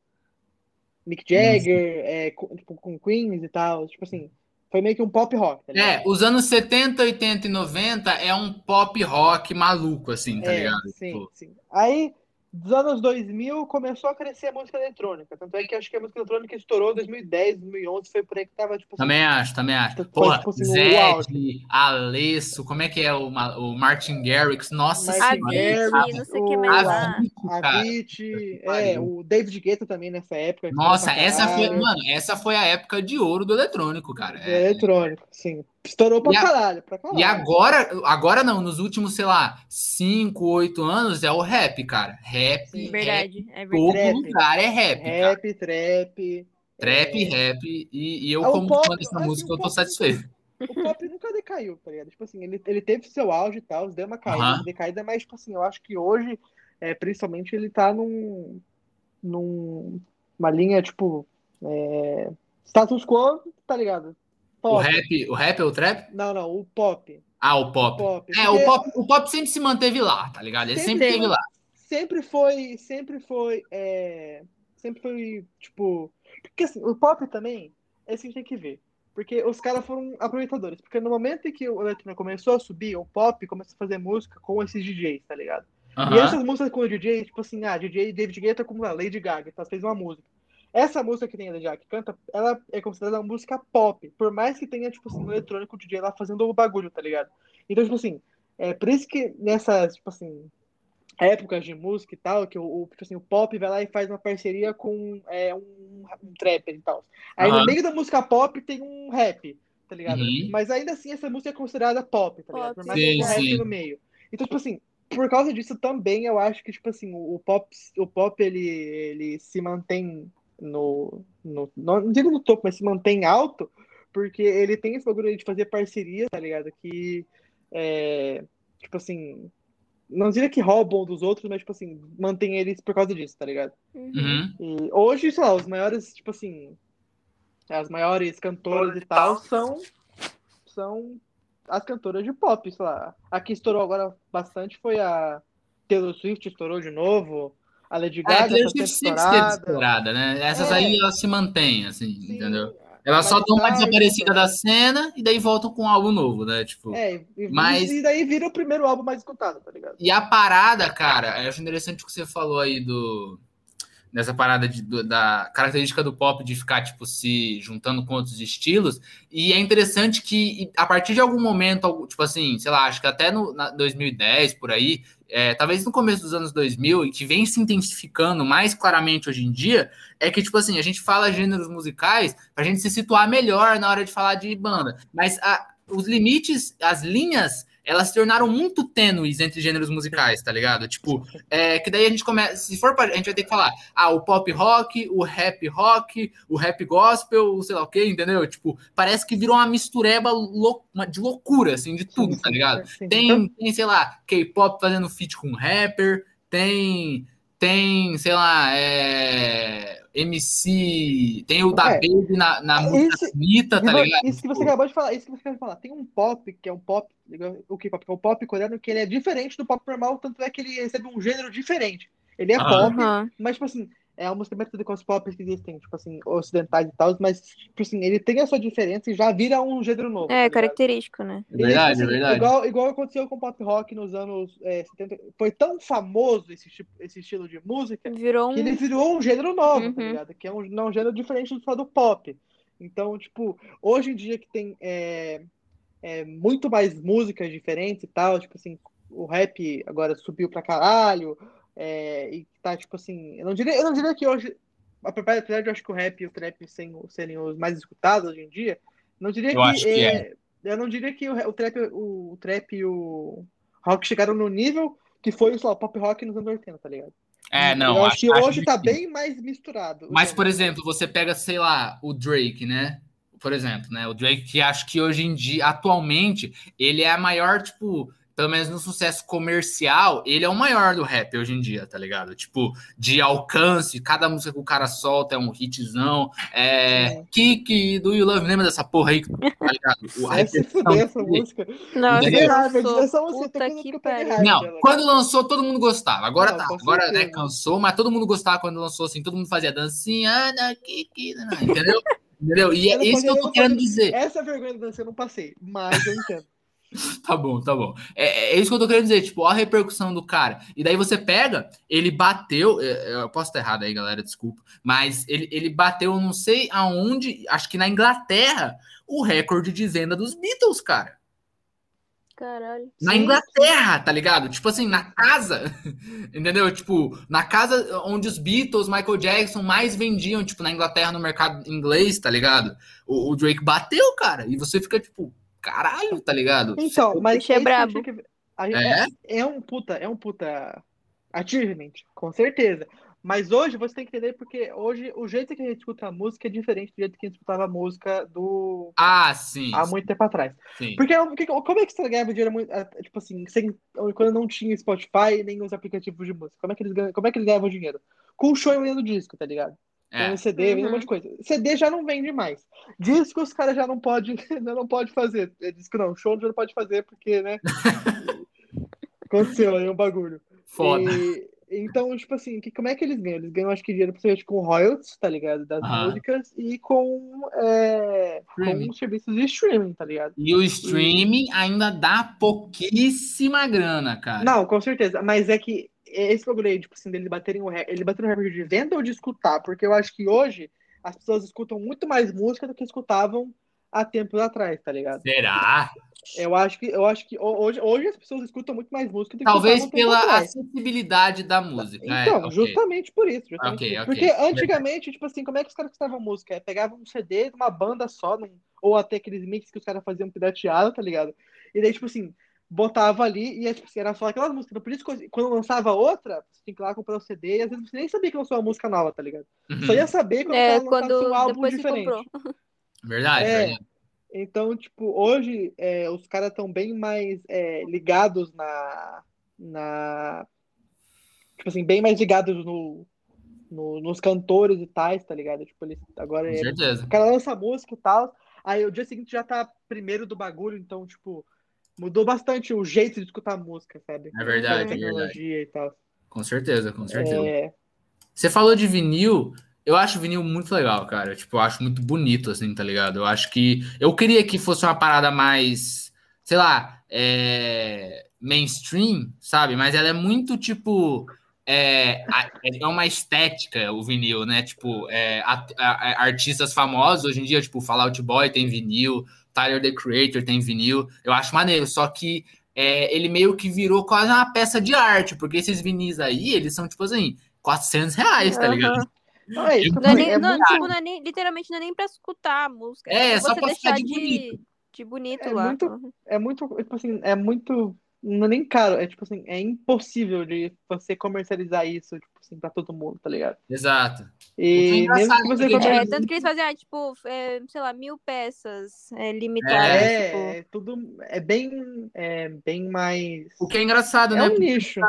Mick Jagger, é, com, tipo, com Queens e tal, tipo assim, foi meio que um pop rock, tá? É, os anos 70, 80 e 90 é um pop rock maluco, assim, tá É, ligado? sim, Tipo, sim. Aí, dos anos 2000, começou a crescer a música eletrônica. Tanto é que acho que a música eletrônica estourou em 2010, 2011, foi por aí que tava, tipo assim, Também acho, também acho. Porra, tipo assim, Zed. Alesso, como é que é o, o Martin Garrix? Nossa senhora. Não sei o que mais a a. Beat, é, o David Guetta também nessa época. Nossa, essa foi, mano, essa foi a época de ouro do eletrônico, cara. É, eletrônico, sim. Estourou pra E a- caralho, pra caralho. E agora, agora não, nos últimos, sei lá, 5, 8 anos é o rap, cara. Rap, Sim. rap, Verdade, é todo verdade. Rap. lugar é rap, cara. Rap, trap. Trap, é, rap, e, e eu, Ah, como pop, fã dessa assim, música, eu tô pop- satisfeito. O pop nunca decaiu, tá ligado? Tipo assim, ele, ele teve seu auge e tal, deu uma caída, Aham. decaída, mas, tipo assim, eu acho que hoje, é, principalmente, ele tá num, num uma linha, tipo, é, status quo, tá ligado? O Pop. rap, o rap é o trap? Não, não, o pop. Ah, o pop. pop. É, Porque o pop, o pop sempre se manteve lá, tá ligado? Ele sempre Sempre esteve lá. sempre foi, sempre foi, é, sempre foi, tipo, porque assim, o pop também, é isso que a gente tem que ver. Porque os caras foram aproveitadores. Porque no momento em que o eletrônico começou a subir, o pop começou a fazer música com esses DJs, tá ligado? E essas músicas com o DJ, tipo assim, ah, DJ David Guetta com a Lady Gaga, então fez uma música. Essa música que tem a que canta, ela é considerada uma música pop, por mais que tenha, tipo assim, um eletrônico o DJ lá fazendo o bagulho, tá ligado? Então, tipo assim, é por isso que nessas, tipo assim, épocas de música e tal, que o, o, tipo assim, o pop vai lá e faz uma parceria com é, um, um trapper e tal. Aí Aham. no meio da música pop tem um rap, tá ligado? Uhum. Mas ainda assim essa música é considerada pop, tá ligado? Por mais Sim, que tenha rap no meio. Então, tipo assim, por causa disso também eu acho que, tipo assim, o, o pop, o pop ele, ele se mantém no, no. Não não digo no topo, mas se mantém alto, porque ele tem esse bagulho de fazer parceria, tá ligado? Que é, tipo assim, não diria que roubam dos outros, mas tipo assim, mantém eles por causa disso, tá ligado? Uhum. E hoje, sei lá, os maiores, tipo assim, as maiores cantoras e tal são são as cantoras de pop, sei lá. A que estourou agora bastante foi a Taylor Swift, estourou de novo. A Lady É, Gaga a Taylor Swift sempre né? Essas É. aí, elas se mantêm, assim, Sim, entendeu? Elas só dão uma desaparecida da cena e daí voltam com um álbum novo, né? Tipo, É, e, Mas- e daí vira o primeiro álbum mais escutado, tá ligado? E a parada, cara, eu acho interessante o que você falou aí do. Nessa parada de- do- da característica do pop de ficar, tipo, se juntando com outros estilos. E é interessante que, a partir de algum momento, tipo assim, sei lá, acho que até no na 2010, por aí, é, talvez no começo dos anos 2000, e que vem se intensificando mais claramente hoje em dia, é que, tipo assim, a gente fala gêneros musicais pra gente se situar melhor na hora de falar de banda. Mas a- os limites, as linhas, elas se tornaram muito tênues entre gêneros musicais, tá ligado? Tipo, é, que daí a gente começa. Se for pra. A gente vai ter que falar, ah, o pop rock, o rap rock, o rap gospel, o sei lá o quê, entendeu? Tipo, parece que virou uma mistureba lou- uma- de loucura, assim, de tudo, tá ligado? Tem, tem, sei lá, K-pop fazendo feat com rapper, tem, tem, sei lá, é, MC, tem o da É. Baby na, na música Isso- Anitta, tá ligado? Isso que você acabou de falar, isso que você acabou de falar. Tem um pop, que é um pop, o K-pop, que é o pop coreano, que ele é diferente do pop normal, tanto é que ele recebe um gênero diferente. Ele é Aham. pop, mas, tipo assim, é uma música metida com os pop que existem, tipo assim, ocidentais e tal, mas, tipo assim, ele tem a sua diferença e já vira um gênero novo. tá É, ligado? característico, né? É verdade, é tipo assim, verdade. Igual, igual aconteceu com o pop rock nos anos é, 70. Foi tão famoso esse, tipo, esse estilo de música Virou que ele um. virou um gênero novo, tá Uhum. ligado? Que é um, não, um gênero diferente do só do pop. Então, tipo, hoje em dia que tem é, é, muito mais músicas diferentes e tal, tipo assim, o rap agora subiu pra caralho, é, e tá, tipo assim, eu não diria, eu não diria que hoje, apesar de eu acho que o rap e o trap serem, serem os mais escutados hoje em dia, não diria Eu que, acho que é, eu não diria que o, o trap, o, o trap e o rock chegaram no nível que foi, lá, o pop rock nos anos 80, tá ligado? É, não, eu acho, que hoje tá que- bem mais misturado. Mas, por exemplo, você pega, sei lá, o Drake, né? Por exemplo, né? O Drake, que acho que hoje em dia, atualmente, ele é a maior, tipo, pelo menos no sucesso comercial, ele é o maior do rap hoje em dia, tá ligado? Tipo, de alcance, cada música que o cara solta é um hitzão. É. Sim. Kiki do You Love, Me, lembra dessa porra aí? Tá ligado? Vai se fuder essa música. Eu sou essa música. Não, quando lançou, todo mundo gostava. Agora Não, tá, agora né, cansou, mas todo mundo gostava quando lançou assim, todo mundo fazia dancinha, Ana, Kiki, né, entendeu? entendeu? E é não isso que eu tô não querendo dizer. Essa vergonha da dança eu não passei, mas eu entendo. Tá bom, tá bom. É, é isso que eu tô querendo dizer, tipo, ó a repercussão do cara. E daí você pega, ele bateu, é, eu posso estar errado aí, galera, desculpa, mas ele, ele bateu, não sei aonde, acho que na Inglaterra, o recorde de venda dos Beatles, cara. Caralho. Na Inglaterra, tá ligado? Tipo assim, na casa, entendeu? Tipo, na casa onde os Beatles, Michael Jackson mais vendiam, tipo, na Inglaterra, no mercado inglês, tá ligado? O, o Drake bateu, cara, e você fica tipo, caralho, tá ligado? Então, mas bicho é brabo. que ver. A gente- É? é, é um puta, é um puta achievement, com certeza. Mas hoje você tem que entender porque hoje o jeito que a gente escuta a música é diferente do jeito que a gente escutava a música do Ah, sim. há muito tempo atrás. sim. Porque, porque como é que você ganhava dinheiro muito, ah, tipo assim, sem, quando não tinha Spotify nem os aplicativos de música? Como é que eles como é que eles ganhavam dinheiro? Com o show e vendendo disco, tá ligado? É. CD, vendendo um Uhum. monte de coisa. CD já não vende mais. Disco os caras já não pode, não pode fazer. É, Disco não, show já não pode fazer porque, né? Aconteceu aí um bagulho. Foda. E- então, tipo assim, que, como é que eles ganham? Eles ganham, acho que, dinheiro principalmente com royalties, tá ligado? Das músicas e com, é, com os serviços de streaming, tá ligado? E o streaming ainda dá pouquíssima grana, cara. Não, com certeza. Mas é que esse bagulho aí, tipo assim, dele baterem o recorde, ele bater o recorde de venda ou de escutar? Porque eu acho que hoje as pessoas escutam muito mais música do que escutavam há tempos atrás, tá ligado? Será? Eu acho que, eu acho que ho- hoje, hoje as pessoas escutam muito mais música do que Talvez pela atrás. acessibilidade da música. Então, é, ok. justamente por isso. justamente Ok, por isso. ok. Porque antigamente, tipo assim, como é que os caras escutavam música? É, pegavam um CD de uma banda só, num- ou até aqueles mix que os caras faziam pirateado, tá ligado? E daí, tipo assim, botava ali e tipo assim, era só aquelas músicas. Por isso, quando lançava outra, você tinha que ir lá comprar o CD e às vezes você nem sabia que lançou uma música nova, tá ligado? Uhum. Só ia saber quando É, quando um álbum diferente. Verdade, É. verdade. Então, tipo, hoje é, os caras estão bem mais é, ligados na, na. Tipo assim, bem mais ligados no, no- nos cantores e tais, tá ligado? Tipo, eles agora Com é, certeza. o cara lança música e tal, aí o dia seguinte já tá primeiro do bagulho, então, tipo, mudou bastante o jeito de escutar música, sabe? É verdade, A é verdade. tecnologia e tal. Com certeza, com certeza. É, Você falou de vinil, eu acho vinil muito legal, cara. Tipo, eu acho muito bonito, assim, tá ligado? Eu acho que. Eu queria que fosse uma parada mais, sei lá, é, mainstream, sabe? Mas ela é muito, tipo. É, é uma estética o vinil, né? Tipo, é, a- a- artistas famosos hoje em dia, tipo, Fallout Boy tem vinil, Tyler the Creator tem vinil. Eu acho maneiro, só que é, ele meio que virou quase uma peça de arte, porque esses vinis aí, eles são, tipo assim, 400 reais, tá ligado? É Não é nem, é não, tipo, não é nem, literalmente não é nem pra escutar a música. É, pra só você pra ficar deixar de bonito. de bonito É lá. muito- é muito, tipo assim, é muito, não é nem caro, é tipo assim, é impossível de você comercializar isso, tipo assim, pra todo mundo, tá ligado? Exato. Que é E mesmo engraçado, que você porque, É, tanto que eles fazem, ah, tipo, é, sei lá, mil peças é, limitadas. É, tipo. é tudo, é bem, é bem mais, O que é engraçado, é né? um nicho.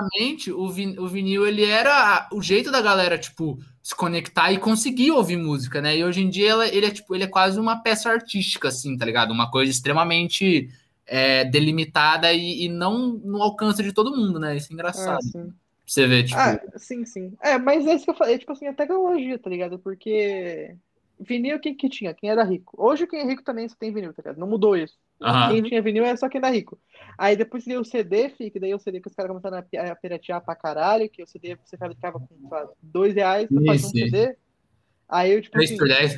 o, vin- o vinil ele era o jeito da galera, tipo, se conectar e conseguir ouvir música, né? E hoje em dia ela- ele é tipo, ele é quase uma peça artística, assim, tá ligado? Uma coisa extremamente é, delimitada e, e não no alcance de todo mundo, né? Isso é Ah, engraçado. sim. Você vê, tipo, Ah, sim, sim. É, mas é isso que eu falei, tipo assim, a tecnologia, tá ligado? Porque vinil, quem que tinha? Quem era rico. Hoje quem é rico também só tem vinil, tá ligado? Não mudou isso. aham. Quem tinha vinil é só quem era rico. Aí depois veio o CD, fica, daí o CD que os caras começaram a pi- a piratear pra caralho, que o CD você fabricava com lá, dois reais pra fazer um. CD. Aí eu, tipo 3 assim, por 10.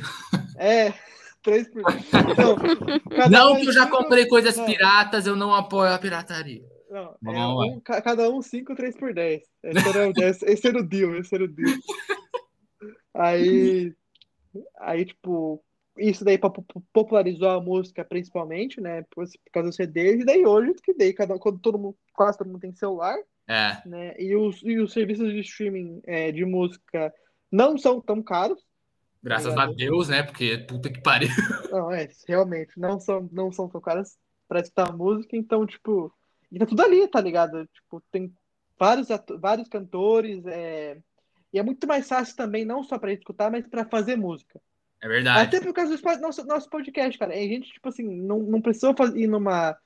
é, três por Então, cada Não que eu já cinco- comprei coisas piratas, eu não apoio a pirataria. Não, é um, ca- cada um 5, 3 por 10. Esse era, o- esse, esse era o deal, esse era o deal. Aí, aí tipo, isso daí po- po- popularizou a música principalmente, né? Por, por causa do CD, e daí hoje que daí, cada, quando todo mundo, quase todo mundo tem celular, É, né? E os, e os serviços de streaming é, de música não são tão caros. graças a Obrigado. Deus, né? Porque puta que pariu. Não, é, realmente, não são, não são tão caros para escutar música, então, tipo. E tá tudo ali, tá ligado? Tipo, tem vários, vários cantores, é... e é muito mais fácil também, não só pra escutar, mas pra fazer música. É verdade. Até por causa do nosso, nosso podcast, cara. A gente, tipo assim, não, não precisou faz- ir numa,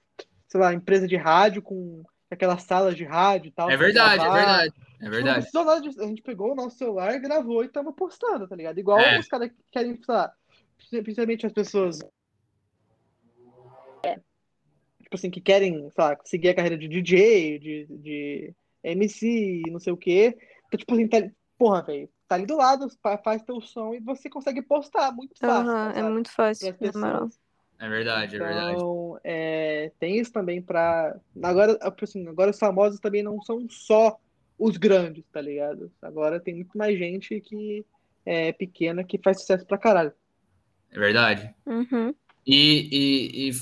sei lá, empresa de rádio com aquelas salas de rádio e tal. É verdade, é verdade. É Tipo, não verdade. nada disso. A gente pegou o nosso celular, gravou e tava postando, tá ligado? Igual É. os caras que querem, sei lá, principalmente as pessoas. é, Tipo assim, que querem, sei lá, seguir a carreira de DJ, de, de MC, não sei o quê. Então, tipo assim, tá, porra, velho, tá ali do lado, fa- faz teu som e você consegue postar muito fácil, Aham, é muito fácil. É verdade, é verdade. Então, é, tem isso também pra. Agora, assim, agora os famosos também não são só os grandes, tá ligado? Agora tem muito mais gente que é pequena que faz sucesso pra caralho. É verdade. Uhum. E, e- e,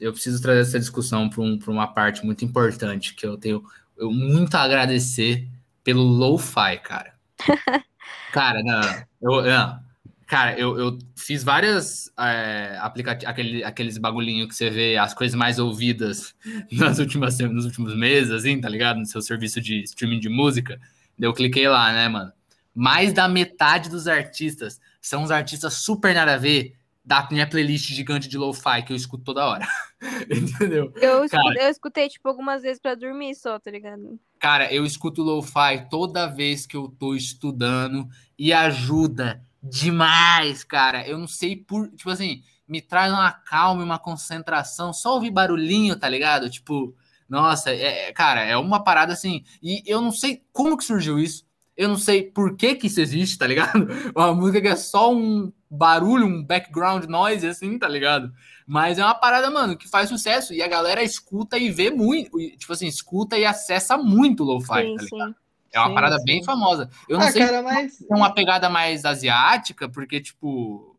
eu preciso trazer essa discussão para um, uma parte muito importante que eu tenho eu muito a agradecer pelo lo-fi, cara. Cara, não, eu, não. Cara, eu, eu fiz várias é, aplicati- aquele, aqueles bagulhinho que você vê as coisas mais ouvidas nas últimas, nos últimos meses, assim, tá ligado? No seu serviço de streaming de música. Eu cliquei lá, né, mano? Mais da metade dos artistas são uns artistas super nada a ver da minha playlist gigante de lo-fi que eu escuto toda hora. Entendeu? Eu, Cara. eu escutei, tipo, algumas vezes pra dormir só, tá ligado? Cara, eu escuto lo-fi toda vez que eu tô estudando e ajuda demais, cara. Eu não sei por, tipo assim, me traz uma calma e uma concentração, só ouvir barulhinho, tá ligado? Tipo, nossa, é, é- cara, é uma parada assim. E eu não sei como que surgiu isso. Eu não sei por que que isso existe, tá ligado? Uma música que é só um barulho, um background noise, assim, tá ligado? Mas é uma parada, mano, que faz sucesso. E a galera escuta e vê muito. Tipo assim, escuta e acessa muito o lo-fi, tá ligado? sim. É uma Sim, parada sim. bem famosa. Eu não ah, sei cara, mas. se é uma pegada mais asiática, porque, tipo,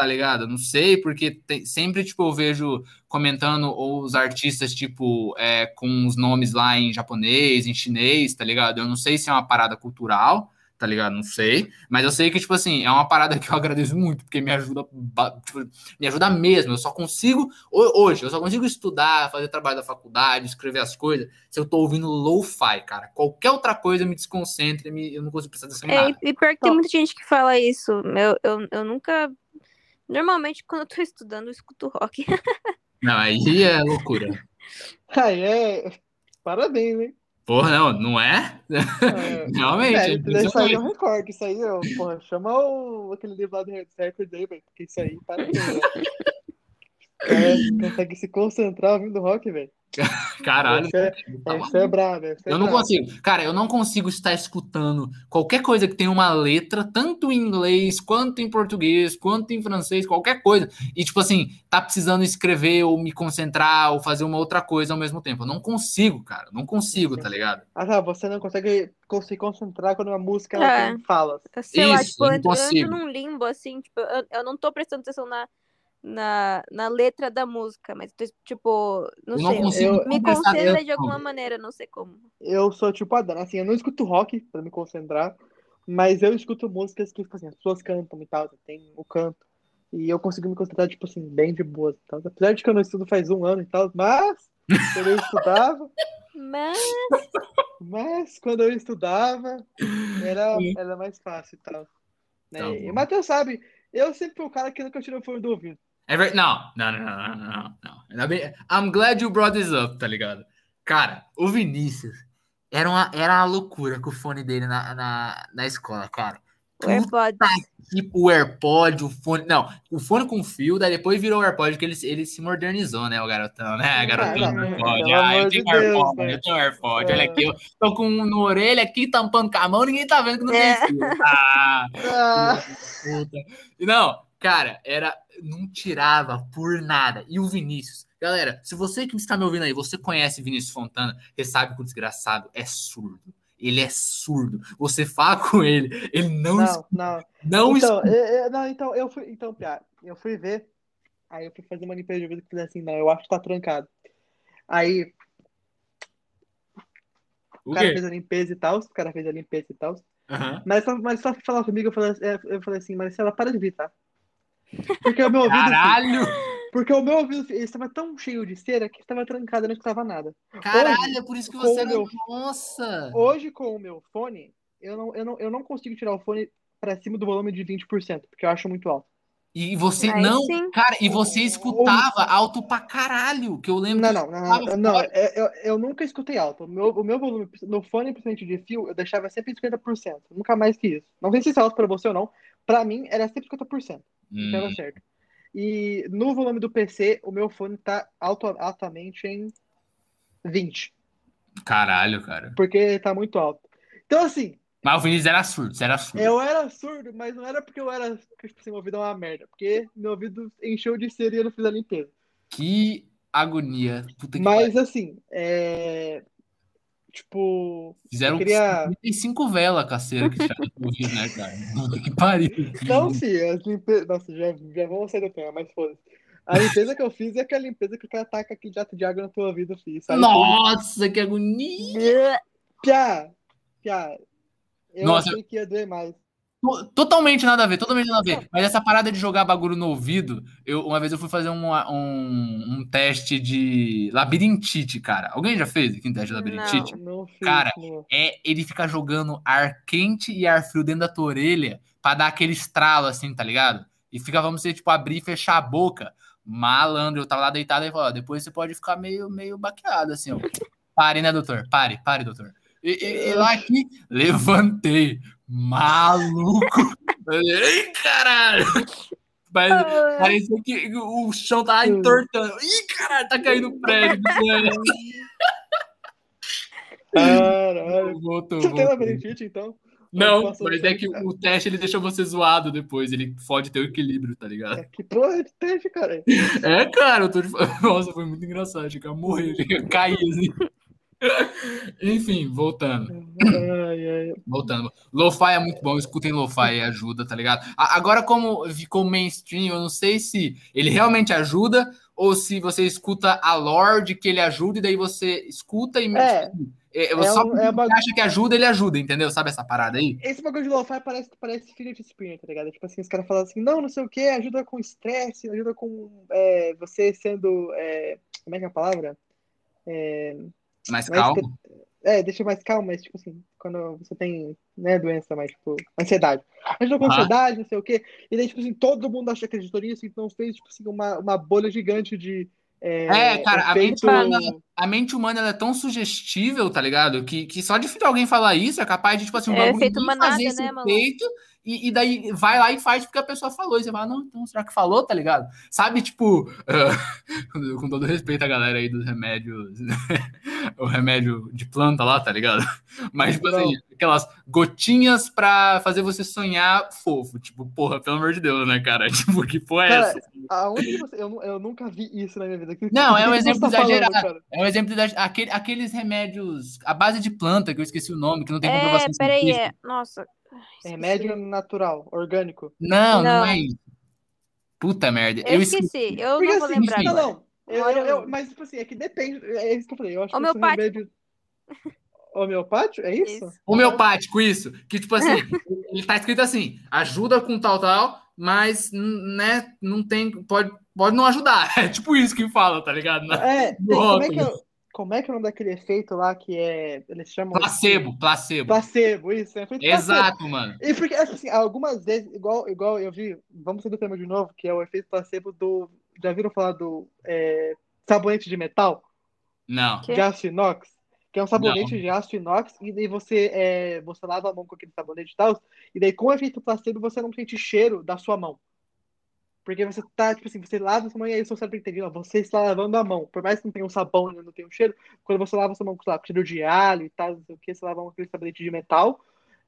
tá ligado? Não sei, porque tem- sempre, tipo, eu vejo comentando os artistas, tipo, é, com os nomes lá em japonês, em chinês, tá ligado? Eu não sei se é uma parada cultural, tá ligado? Não sei. Mas eu sei que, tipo assim, é uma parada que eu agradeço muito, porque me ajuda, tipo, me ajuda mesmo. Eu só consigo, ho- hoje, eu só consigo estudar, fazer trabalho da faculdade, escrever as coisas, se eu tô ouvindo lo-fi, cara. Qualquer outra coisa me desconcentra, me- eu não consigo prestar atenção em É, nada. e, e pior que tem Não. muita gente que fala isso. Eu, eu, eu nunca. Normalmente, quando eu tô estudando, eu escuto rock. Não, aí é loucura. Aí é. Parabéns, hein? Porra, não, não é? É, Realmente, é Velho, isso aí é um recorde. Isso aí, ó, porra, chama o, aquele livro lá do Record aí, velho. Porque isso aí, parabéns, cara consegue se concentrar ouvindo rock, velho. Caralho. Isso é, tá isso é é Eu não brabo. consigo. Cara, eu não consigo estar escutando qualquer coisa que tenha uma letra, tanto em inglês, quanto em português, quanto em francês, qualquer coisa. E, tipo assim, tá precisando escrever ou me concentrar ou fazer uma outra coisa ao mesmo tempo. Eu não consigo, cara. Não consigo, tá ligado? Ah, tá, você não consegue co- se concentrar quando uma música ela É. tem falas. Sei lá, Isso, tipo, eu eu entro num limbo, assim, tipo, eu, eu não tô prestando atenção na, na, na letra da música, mas, tipo, não Eu não sei. eu- me concentra de alguma maneira, não sei como. Eu sou tipo a Dana, assim, eu não escuto rock pra me concentrar, mas eu escuto músicas que, tipo assim, as pessoas cantam e tal, tem o canto. E eu consigo me concentrar, tipo assim, bem de boa e tal. Apesar de que eu não estudo faz um ano e tal, mas quando eu estudava, Mas, mas quando eu estudava, era, era mais fácil e tal. Né? Tá E o Matheus sabe, eu sempre fui o cara que nunca tirou fone do ouvido. É não, não, não, não, não, não, não. I'm glad you brought this up, tá ligado? Cara, o Vinícius era uma, era uma loucura com o fone dele na, na, na escola, cara. o AirPods. Tipo o AirPod, o fone. Não, o fone com fio, daí depois virou o AirPod, que ele, ele se modernizou, né, o garotão, né? Garotão Ah, do AirPod. Ah, eu tenho de um AirPod, Deus, né? eu tenho um AirPod. É. Olha aqui, eu tô com um no orelha aqui, tampando com a mão, ninguém tá vendo que não É. tem fio. Ah, Ah, puta. Não, cara, era. Não tirava por nada. E o Vinícius. Galera, se você que está me ouvindo aí, você conhece Vinícius Fontana, você sabe que o desgraçado é surdo. Ele é surdo. Você fala com ele, ele não, não, escuta. não. Não Então, eu, eu- não, então eu fui, então, Pia, eu fui ver, aí eu fui fazer uma limpeza de ouvido que falei assim, não, eu acho que tá trancado. Aí O o cara fez a limpeza e tal, o cara fez a limpeza e tal, Aham. mas só, mas só falar comigo, eu falei, é, eu falei assim, Marcela, para de vir, tá? Porque o meu ouvido, Caralho! Porque o meu ouvido estava tão cheio de cera que estava trancado e não escutava nada. Caralho, é por isso que você o meu- Nossa! Hoje, com o meu fone, eu não, eu não, eu não consigo tirar o fone para cima do volume de 20%, porque eu acho muito alto. E você Aí não, sim. cara, e você escutava alto pra caralho, que eu lembro. Não, não, não, não, não, eu, eu nunca escutei alto. O meu, o meu volume, no fone, principalmente de fio, eu deixava sempre em 50%. Nunca mais que isso. Não sei se isso é alto pra você ou não. Pra mim, era sempre 50%. Então Hum, era certo. E no volume do PC, o meu fone tá alto, altamente em 20. caralho, cara. Porque tá muito alto. Então, assim, Mas o Vinícius era surdo, você era surdo. eu era surdo, mas não era porque eu era. Porque, tipo assim, meu ouvido é uma merda. Porque meu ouvido encheu de cera e eu não fiz a limpeza. Que agonia. Puta que Mas, pariu. assim, é. Tipo. Fizeram queria- 55 velas caceira que tinha no ouvido, né, cara? Que pariu. Não, sim, as limpe... Nossa, já, já vamos sair do tema, mas foda-se. A limpeza que eu fiz é aquela limpeza que o cara taca aquele jato de água na tua vida, filho. Sai tudo. Nossa, que agonia. Piá! Piá! Eu Nossa. achei que ia doer mais. To- Totalmente nada a ver, totalmente nada a ver. Mas essa parada de jogar bagulho no ouvido, eu, uma vez eu fui fazer um, um, um teste de labirintite, cara. Alguém já fez aqui um teste de labirintite? Não fiz, Cara, não. É ele ficar jogando ar quente e ar frio dentro da tua orelha pra dar aquele estralo assim, tá ligado? E fica, vamos dizer, tipo, abrir e fechar a boca. Malandro, eu tava lá deitado e falou, ó, depois você pode ficar meio, meio baqueado, assim, ó. Pare, né, doutor? Pare, pare, doutor. E, e- e lá aqui, levantei. Maluco. Ei, caralho. Mas parecia que o chão tava entortando. Ih, caralho, tá caindo o prédio. Caralho. Voltou, Você tem labirintite, então? Não, mas é que o teste ele deixa você zoado depois, ele fode teu equilíbrio, tá ligado? É que porra de teste, cara. É, cara, eu tô de... Nossa, foi muito engraçado, eu que eu cair assim. Enfim, voltando, Ai, ai. voltando. Lo-fi é muito bom, escutem lo-fi e ajuda, tá ligado? Agora, como ficou mainstream, eu não sei se ele realmente ajuda ou se você escuta a lore de que ele ajuda e daí você escuta e É. é, É só um- é uma- acha que ajuda, ele ajuda, entendeu? Sabe essa parada aí? Esse bagulho de lo-fi parece, parece filho de Spinner, tá ligado? Tipo assim, os caras falam assim, não, não sei o que, ajuda com estresse, ajuda com é, você sendo. é, como é que é a palavra? É, Mais Mas calmo. é, deixa mais calmo, mas tipo assim, quando você tem, né, doença, mais tipo, ansiedade. Ajuda com Aham. ansiedade, não sei o quê. E daí, tipo assim, todo mundo acha que acreditou nisso, então fez, tipo assim, uma, uma bolha gigante de. É, É, cara, a mente efeito- humana- A mente humana ela é tão sugestível, tá ligado? Que, que só de alguém falar isso é capaz de, tipo assim, um É bagulho efeito nem manada, fazer esse né, efeito, e, e daí vai lá e faz porque a pessoa falou. E você fala, não, então será que falou, tá ligado? Sabe, tipo, ah, com todo respeito à galera aí dos remédios, o remédio de planta lá, tá ligado? Mas, tipo assim, aquelas gotinhas pra fazer você sonhar fofo. Tipo, porra, pelo amor de Deus, né, cara? Tipo, que porra é Cara, essa? Aonde você. Eu, eu nunca vi isso na minha vida. Que- Não, é um exemplo tá falando, exagerado. cara? É um exemplo aquele, aqueles remédios à base de planta, que eu esqueci o nome, que não tem É, comprovação peraí, científica. é. Nossa. Ai, esqueci. Remédio natural, orgânico. Não, não, Não. é isso. Puta merda. Eu esqueci, eu Porque não vou assim, lembrar. não, agora. não. Eu, eu- eu- eu- mas, tipo assim, é que depende. É isso que eu falei. Eu acho que esse Homeopático. remédio. Homeopático? É isso? Isso. Homeopático, isso. Que, tipo assim, ele tá escrito assim, ajuda com tal, tal, mas, né, não tem, pode, pode não ajudar. É tipo isso que fala, tá ligado? Na- É, tem- como, é que é, rótulo. Como é que é o nome daquele efeito lá que é. Eles chamam. Placebo, placebo. Placebo, isso. É efeito placebo. Exato, mano. E porque, assim, algumas vezes, igual, igual eu vi, vamos sair do tema de novo, que é o efeito placebo do. Já viram falar do é, sabonete de metal? Não. Que? De aço inox? Que é um sabonete de aço inox, e daí você, é, você lava a mão com aquele sabonete e tal, e daí com o efeito placebo você não sente cheiro da sua mão. Porque você tá, tipo assim, você lava sua mão e aí o seu cérebro entende, ó, você está lavando a mão. Por mais que não tenha um sabão, né, não tenha um cheiro, quando você lava sua mão com, sei lá, cheiro de alho e tal, não sei o que, você lava com aquele sabonete de metal,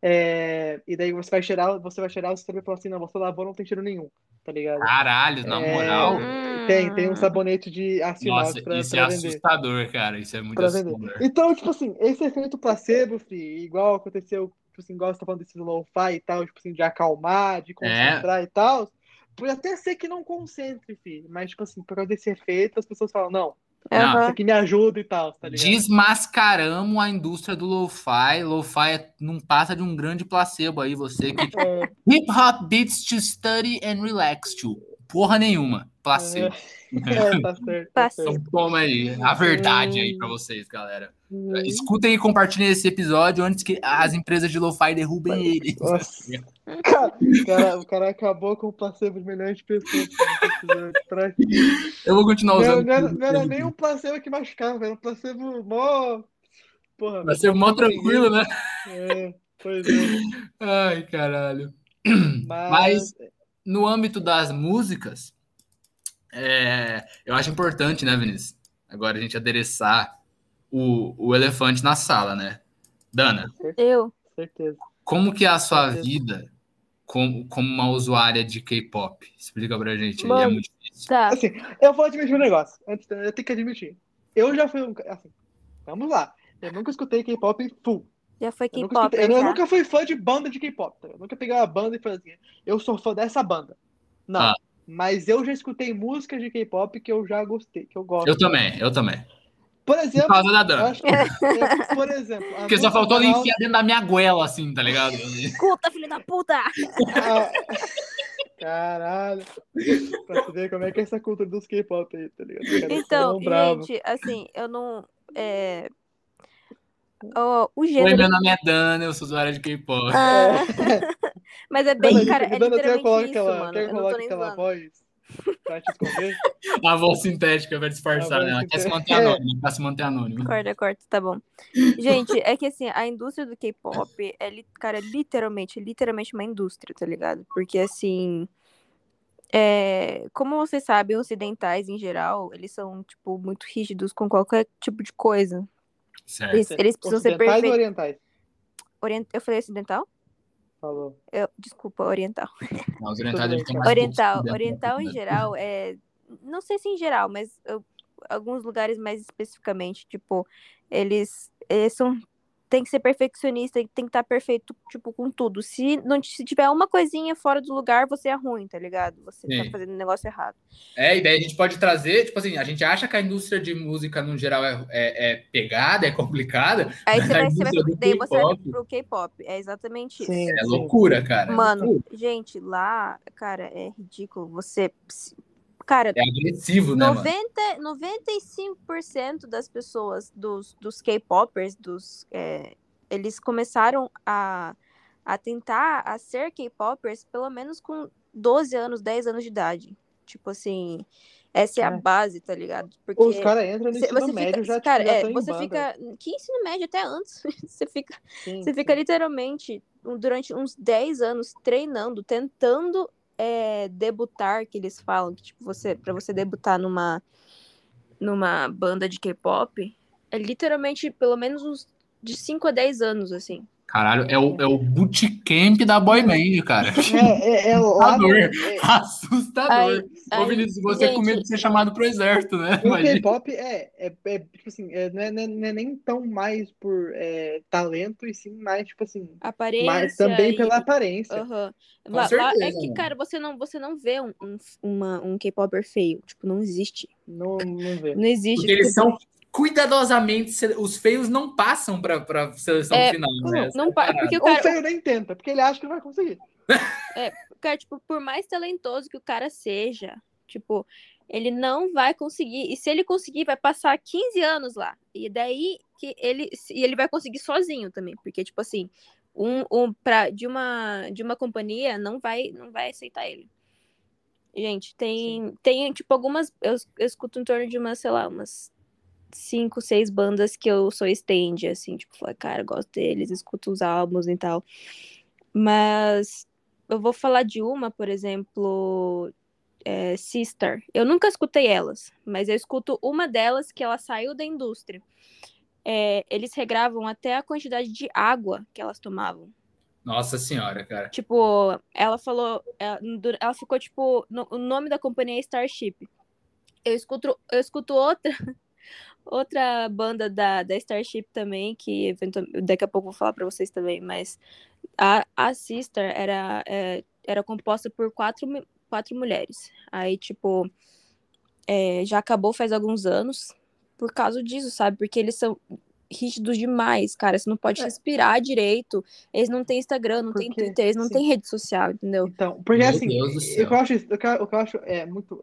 é, e daí você vai cheirar, você vai cheirar, o cérebro fala assim, não, você lavou, não tem cheiro nenhum, tá ligado? Caralho, na É, moral. Tem, tem um sabonete de inox Nossa, pra, isso é pra vender. assustador, cara. Isso é muito Pra vender. assustador. Então, tipo assim, esse efeito placebo, fi, igual aconteceu, tipo assim, igual você tá falando desse lo-fi e tal, tipo assim, de acalmar, de concentrar e tal, pode até ser que não concentre, fi, mas, tipo assim, por causa desse efeito, as pessoas falam, não, Não. isso aqui me ajuda e tal, tá ligado? Desmascaramos a indústria do lo-fi. Lo-fi é- não passa de um grande placebo aí, você que É, Hip hop beats to study and relax to. Porra nenhuma. Placebo. É, tá certo. Tá Placebo. certo. Então toma aí a verdade aí pra vocês, galera. Hum. Escutem e compartilhem esse episódio antes que as empresas de lo-fi derrubem ele. Nossa. Cara, o cara- o cara acabou com o placebo de milhões de pessoas. Eu vou continuar Não, usando. não, era, não era nem um placebo que machucava, era um placebo mó. Porra, Vai ser mó tranquilo, né? É, pois é. Ai, caralho. Mas. Mas no âmbito das músicas, é, eu acho importante, né, Vinícius? Agora a gente adereçar o, o elefante na sala, né? Dana, Eu? certeza. como que é a sua Certeza. vida como, como uma usuária de K-pop? Explica pra gente aí, é Mano. muito difícil. Tá. Assim, eu vou admitir um negócio. Antes, eu tenho que admitir. Eu já fui um. Assim, vamos lá. Eu nunca escutei K-pop full. Já foi Eu, nunca, K-pop. eu nunca fui fã de banda de K-pop. tá? Eu nunca peguei uma banda e falei assim, eu sou fã dessa banda. Não. Ah. Mas eu já escutei músicas de K-pop que eu já gostei, que eu gosto. Eu também, eu também. Por Por exemplo, causa da que, por exemplo. Porque só faltou ele enfiar dentro da minha goela, assim, tá ligado? Escuta, filho da puta! Ah, Caralho. Pra você ver como é que é essa cultura dos K-pop aí, tá ligado? Então, gente, assim, eu não. É... ó, o Oi, gênero. meu nome é Dana, eu sou usuária de K-pop. Ah, mas é bem, Dana, cara, é Dana, literalmente isso, aquela, mano. quer Eu não tô colocar nem aquela voz pra te esconder? A voz sintética vai disfarçar, né? Ela quer se manter sintética. anônima, quer se manter anônima. Corta, corta, tá bom. Gente, é que assim, a indústria do K-pop é, cara, literalmente, literalmente uma indústria, tá ligado? Porque assim, é, como vocês sabem, ocidentais em geral, eles são, tipo, muito rígidos com qualquer tipo de coisa. Certo. Eles, eles precisam ser Ocidentais ou perfeitos. orientais? Orient... Eu falei ocidental? Falou. Eu... Desculpa, oriental. Não, os orientais eles têm mais Oriental, oriental em né? geral é, não sei se em geral, mas eu- alguns lugares mais especificamente, tipo, eles, eles são tem que ser perfeccionista, tem que estar perfeito, tipo, com tudo. Se não se tiver uma coisinha fora do lugar, você é ruim, tá ligado? Você tá Sim. fazendo um negócio errado. É, e daí a gente pode trazer, tipo assim, a gente acha que a indústria de música no geral é, é, é pegada, é complicada, Aí você a vai, você vai indústria do daí você vai K-pop- pro K-pop. É exatamente isso. Sim, é loucura, cara. é Mano, loucura. gente, lá, cara, é ridículo. Você. Cara, É agressivo, né, mano? 90, 95% das pessoas, dos, dos K-popers, dos, é, eles começaram a, a tentar a ser K-popers pelo menos com 12 anos, 10 anos de idade. Tipo assim, essa é a É. base, tá ligado? Porque Os caras entram no cê- ensino você médio fica, já, tipo, cara, já é, você banda. fica, que ensino médio até antes, você fica Sim, você fica sim. literalmente um- durante uns 10 anos treinando, tentando é, debutar, que eles falam, que tipo, você, pra você debutar numa, numa banda de K-pop, é literalmente pelo menos uns de 5 a 10 anos, assim. Caralho, é o, é o bootcamp da boy band, cara. É, é, é no, Assustador. é, Assustador. Aí- Ô, Vinícius, você com gente, medo de ser chamado pro exército, né? o. K-pop é, é, é, tipo assim, é, não, é, não é- não é nem tão mais por é, talento, e sim mais, tipo assim, Aparência mas também e- pela aparência. Aham. Com Lá- lá certeza, é que, cara, você não, você não vê um, um, uma- um K-popper feio. Tipo, não existe. Não, não vê. Não existe. Porque eles Tipo, são cuidadosamente, se- os feios não passam pra, pra seleção É, final, não, né? não pa- porque o O cara, feio nem tenta, porque ele acha que não vai conseguir. Cara, tipo, por mais talentoso que o cara seja, tipo, ele não vai conseguir. E se ele conseguir, vai passar 15 anos lá. E daí que ele. E ele vai conseguir sozinho também. Porque, tipo assim, um, um pra, de, uma, de uma companhia não vai, não vai aceitar ele. Gente, tem, tem tipo, algumas. Eu, eu escuto em torno de umas, sei lá, umas cinco, seis bandas que eu sou stand, assim, tipo, falo, cara, eu gosto deles, escuto os álbuns e tal. Mas eu vou falar de uma, por exemplo, é, Sister. Eu nunca escutei elas, mas eu escuto uma delas que ela saiu da indústria. É, eles regravam até a quantidade de água que elas tomavam. Nossa senhora, cara. Tipo, ela falou, ela, du- ela ficou tipo, no- o nome da companhia é Starship. Eu escuto, eu escuto outra outra banda da, da Starship também, que eventual- daqui a pouco eu vou falar pra vocês também, mas a, a Sister era, é, era composta por quatro, quatro mulheres. Aí, tipo, é, já acabou faz alguns anos por causa disso, sabe? Porque eles são rígidos demais, cara. Você não pode É. respirar direito. Eles não têm Instagram, não têm Porque- Twitter, eles não sim. têm rede social, entendeu? Então, porque Meu assim, o que eu acho, o que eu acho é muito.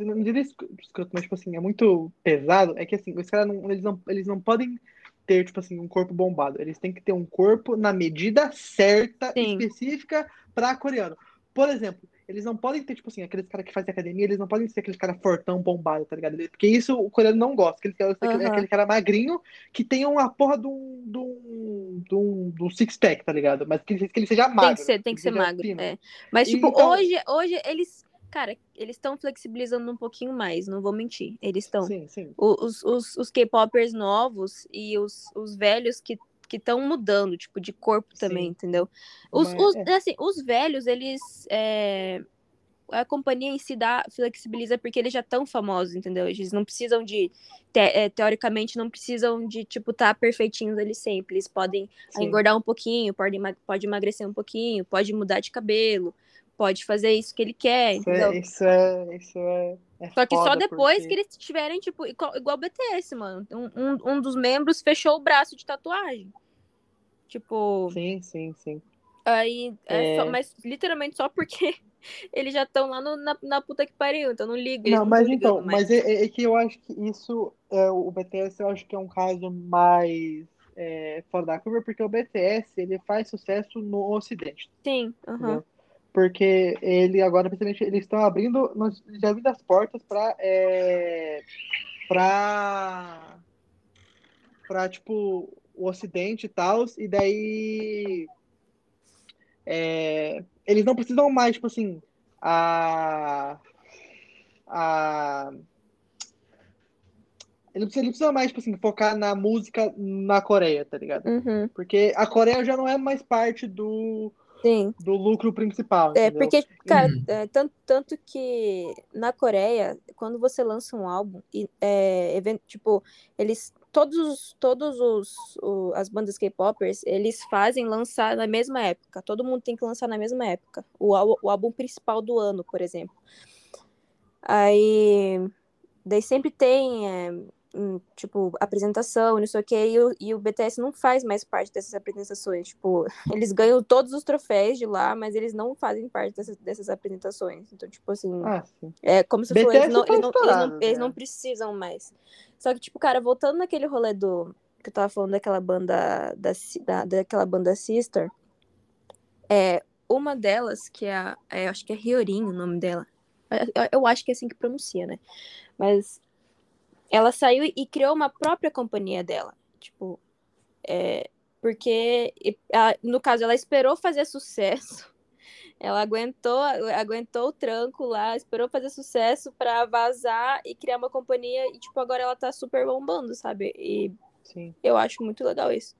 Não diria escro- escroto, mas tipo assim, é muito pesado. É que assim, os caras não, eles não, eles não podem ter, tipo assim, um corpo bombado. Eles têm que ter um corpo na medida certa, Sim. específica pra coreano. Por exemplo, eles não podem ter, tipo assim, aqueles caras que fazem academia, eles não podem ser aqueles cara fortão, bombado, tá ligado? Porque isso o coreano não gosta. Aquele, cara- aquele, Aham. aquele cara magrinho que tem uma porra de um, de um, de um, um six-pack, tá ligado? Mas que, ele- que ele seja magro. Tem que ser, tem que ser seja magro. é. Mas, tipo, Então- hoje, hoje eles. Cara, eles estão flexibilizando um pouquinho mais, não vou mentir. Eles estão. Sim, sim. Os, os, os K-popers novos e os, os velhos que que estão mudando, tipo, de corpo também, Sim. entendeu? Os, Mas, os, é. assim, os velhos, eles. é, A companhia em si dá, flexibiliza porque eles já estão famosos, entendeu? Eles não precisam de. te- é, teoricamente, não precisam de, tipo, estar perfeitinhos ali sempre. Eles podem sim. engordar um pouquinho, pode, ema- pode emagrecer um pouquinho, pode mudar de cabelo, pode fazer isso que ele quer, Isso entendeu? é, isso é, isso é, é Só que só depois porque- que eles tiverem, tipo, igual, igual o BTS, mano. Um, um, dos membros fechou o braço de tatuagem. Tipo, Sim, sim, sim. aí. É só- É. mas literalmente só porque eles já estão lá no- na, na puta que pariu, então não liga. Não, não mas tão então, mas é, é- é que eu acho que isso, é, o BTS, eu acho que é um caso mais é, fora da curva, porque o BTS, ele faz sucesso no Ocidente, Sim, aham. entendeu? Porque ele agora, principalmente, eles estão abrindo, já abrindo as portas para é, para para tipo o Ocidente e tal, e daí é, eles não precisam mais, tipo assim, a a ele precisa, ele precisa mais, tipo assim, focar na música na Coreia, tá ligado? Uhum, Porque a Coreia já não é mais parte do, sim. do lucro principal, É, entendeu? porque, cara, Uhum. é, tanto, tanto que na Coreia, quando você lança um álbum, e, é, tipo, eles, todos, os- todos os, o- as bandas K-popers, eles fazem lançar na mesma época. Todo mundo tem que lançar na mesma época. O, o álbum principal do ano, por exemplo. Aí, daí sempre tem, é, tipo, apresentação, não sei o quê, e o, e o BTS não faz mais parte dessas apresentações. Tipo, eles ganham todos os troféus de lá, mas eles não fazem parte dessas, dessas apresentações. Então, tipo assim, Ah, é como você falou, eles BTS não, tá eles, não, eles, não, eles não precisam mais. Só que, tipo, cara, voltando naquele rolê do. Que eu tava falando daquela banda. Da, da, daquela banda Sister. É, uma delas, que é a. é, acho que é Riorin o nome dela. Eu, eu acho que é assim que pronuncia, né? Mas ela saiu e criou uma própria companhia dela. Tipo, é, porque, ela- no caso, ela esperou fazer sucesso. Ela aguentou, aguentou o tranco lá, esperou fazer sucesso pra vazar e criar uma companhia. E, tipo, agora ela tá super bombando, sabe? E Sim. eu acho muito legal isso.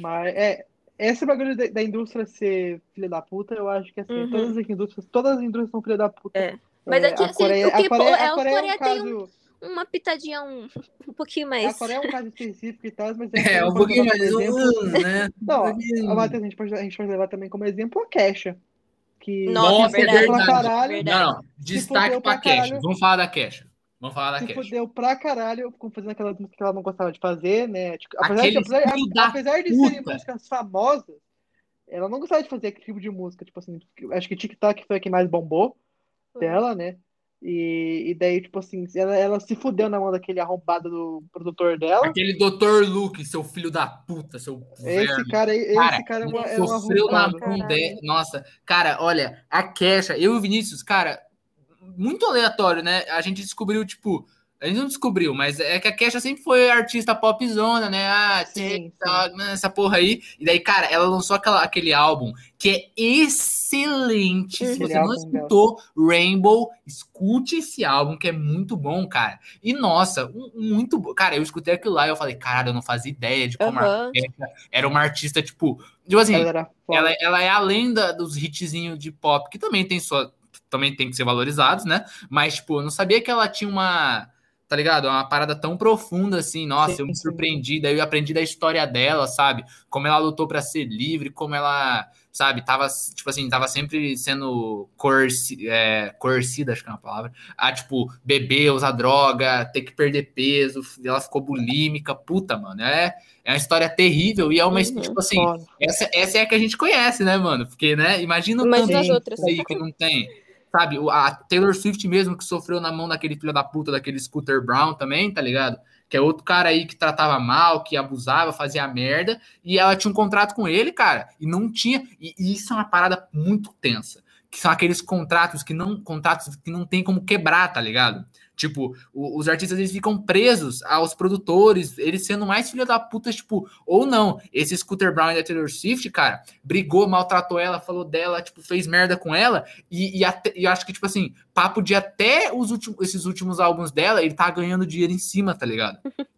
Mas é. Esse bagulho da, da indústria ser filha da puta, eu acho que assim, Uhum. todas as indústrias, todas as indústrias são filha da puta. É. Mas é que, a assim, Coreia, o a Coreia, é, a o Coreia é um tem caso, Uma pitadinha um, um pouquinho a mais. Coreia é um caso específico e tal, mas É, um pode pouquinho mais, como exemplo- um, né? Não, Um pouquinho. a Matheus, a gente pode, a gente pode levar também como exemplo a Kesha. Que Nossa, Nossa, é é verdade, verdade. caralho, verdade. Não, não. Destaque pra pra Cash. caralho. Vamos falar da Cash. Vamos falar da se Cash. fudeu pra caralho com fazendo aquelas músicas que ela não gostava de fazer, né? Tipo, apesar, de, apesar, apesar de serem músicas famosas, ela não gostava de fazer aquele tipo de música. Tipo assim, acho que TikTok foi a que mais bombou dela, né? E, e daí, tipo assim, ela, ela se fudeu na mão daquele arrombado do produtor dela. Aquele Dr. Luke, seu filho da puta, seu Esse verme. cara, aí- Cara, esse cara é, uma, é um arrombado. Nossa, cara, olha, a Kesha, eu e o Vinícius, cara, muito aleatório, né? A gente descobriu, tipo, a gente não descobriu, mas é que a Kesha sempre foi artista popzona, né? Ah, Sim, essa, essa porra aí. E daí, cara, ela lançou aquela, aquele álbum que é excelente. Se Uhum. você não álbum escutou Rainbow, escute esse álbum que é muito bom, cara. E nossa, muito bom. Cara, eu escutei aquilo lá e eu falei, caralho, eu não fazia ideia de como. Kesha era uma artista, tipo, tipo assim, Ela ela, ela é além da, dos hitzinhos de pop, que também tem sua. Também tem que ser valorizados, né? Mas, tipo, eu não sabia que ela tinha uma. Tá ligado? É uma parada tão profunda assim, nossa, Sim, eu me sim. surpreendi, daí eu aprendi da história dela, sabe? Como ela lutou pra ser livre, como ela, sabe, tava, tipo assim, tava sempre sendo coerci, é, coercida, acho que é uma palavra, a, tipo, beber, usar droga, ter que perder peso, ela ficou bulímica, puta, mano, é, é uma história terrível e é uma, Uhum, tipo assim, Foda. essa, essa é a que a gente conhece, né, mano? Porque, né, imagina o Imagina as outras. aí que não tem. Sabe, a Taylor Swift mesmo, que sofreu na mão daquele filho da puta, daquele Scooter Brown também, tá ligado? Que é outro cara aí que tratava mal, que abusava, fazia merda, e ela tinha um contrato com ele, cara, e não tinha. E, e isso é uma parada muito tensa. Que são aqueles contratos que não. Contratos que não tem como quebrar, tá ligado? Tipo, o- os artistas eles ficam presos aos produtores, eles sendo mais filha da puta, tipo, ou não. Esse Scooter Brown da Taylor Swift, cara, brigou, maltratou ela, falou dela, tipo, fez merda com ela, e, e, até- e acho que, tipo assim, papo de até os últimos, esses últimos álbuns dela, ele tá ganhando dinheiro em cima, tá ligado?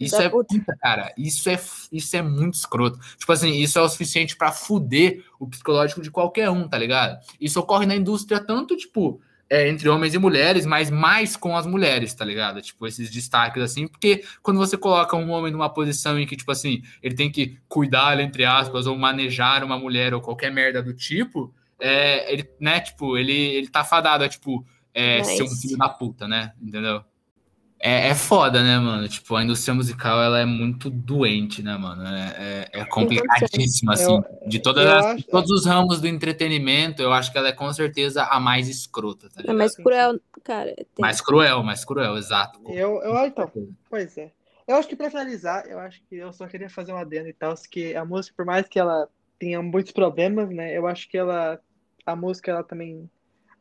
Isso é puta. cara. Isso é, isso é muito escroto. Tipo assim, isso é o suficiente pra fuder o psicológico de qualquer um, tá ligado? Isso ocorre na indústria tanto, tipo, é, entre homens e mulheres, mas mais com as mulheres, tá ligado? Tipo, esses destaques assim, porque quando você coloca um homem numa posição em que, tipo assim, ele tem que cuidar, entre aspas, ou manejar uma mulher ou qualquer merda do tipo, é, ele, né, tipo, ele, ele tá fadado a, tipo, é, ser um filho da puta, né? Entendeu? É, é foda, né, mano? Tipo, a indústria musical, ela é muito doente, né, mano? É, é, é complicadíssima, assim. de todas eu as- acho- de todos os ramos do entretenimento, eu acho que ela é com certeza a mais escrota, tá É mais cruel, cara. Tem... Mais cruel, mais cruel, exato. Eu, eu, então, pois é. Eu acho que pra finalizar, eu acho que eu só queria fazer um adendo e tal, que a música, por mais que ela tenha muitos problemas, né, eu acho que ela, a música, ela também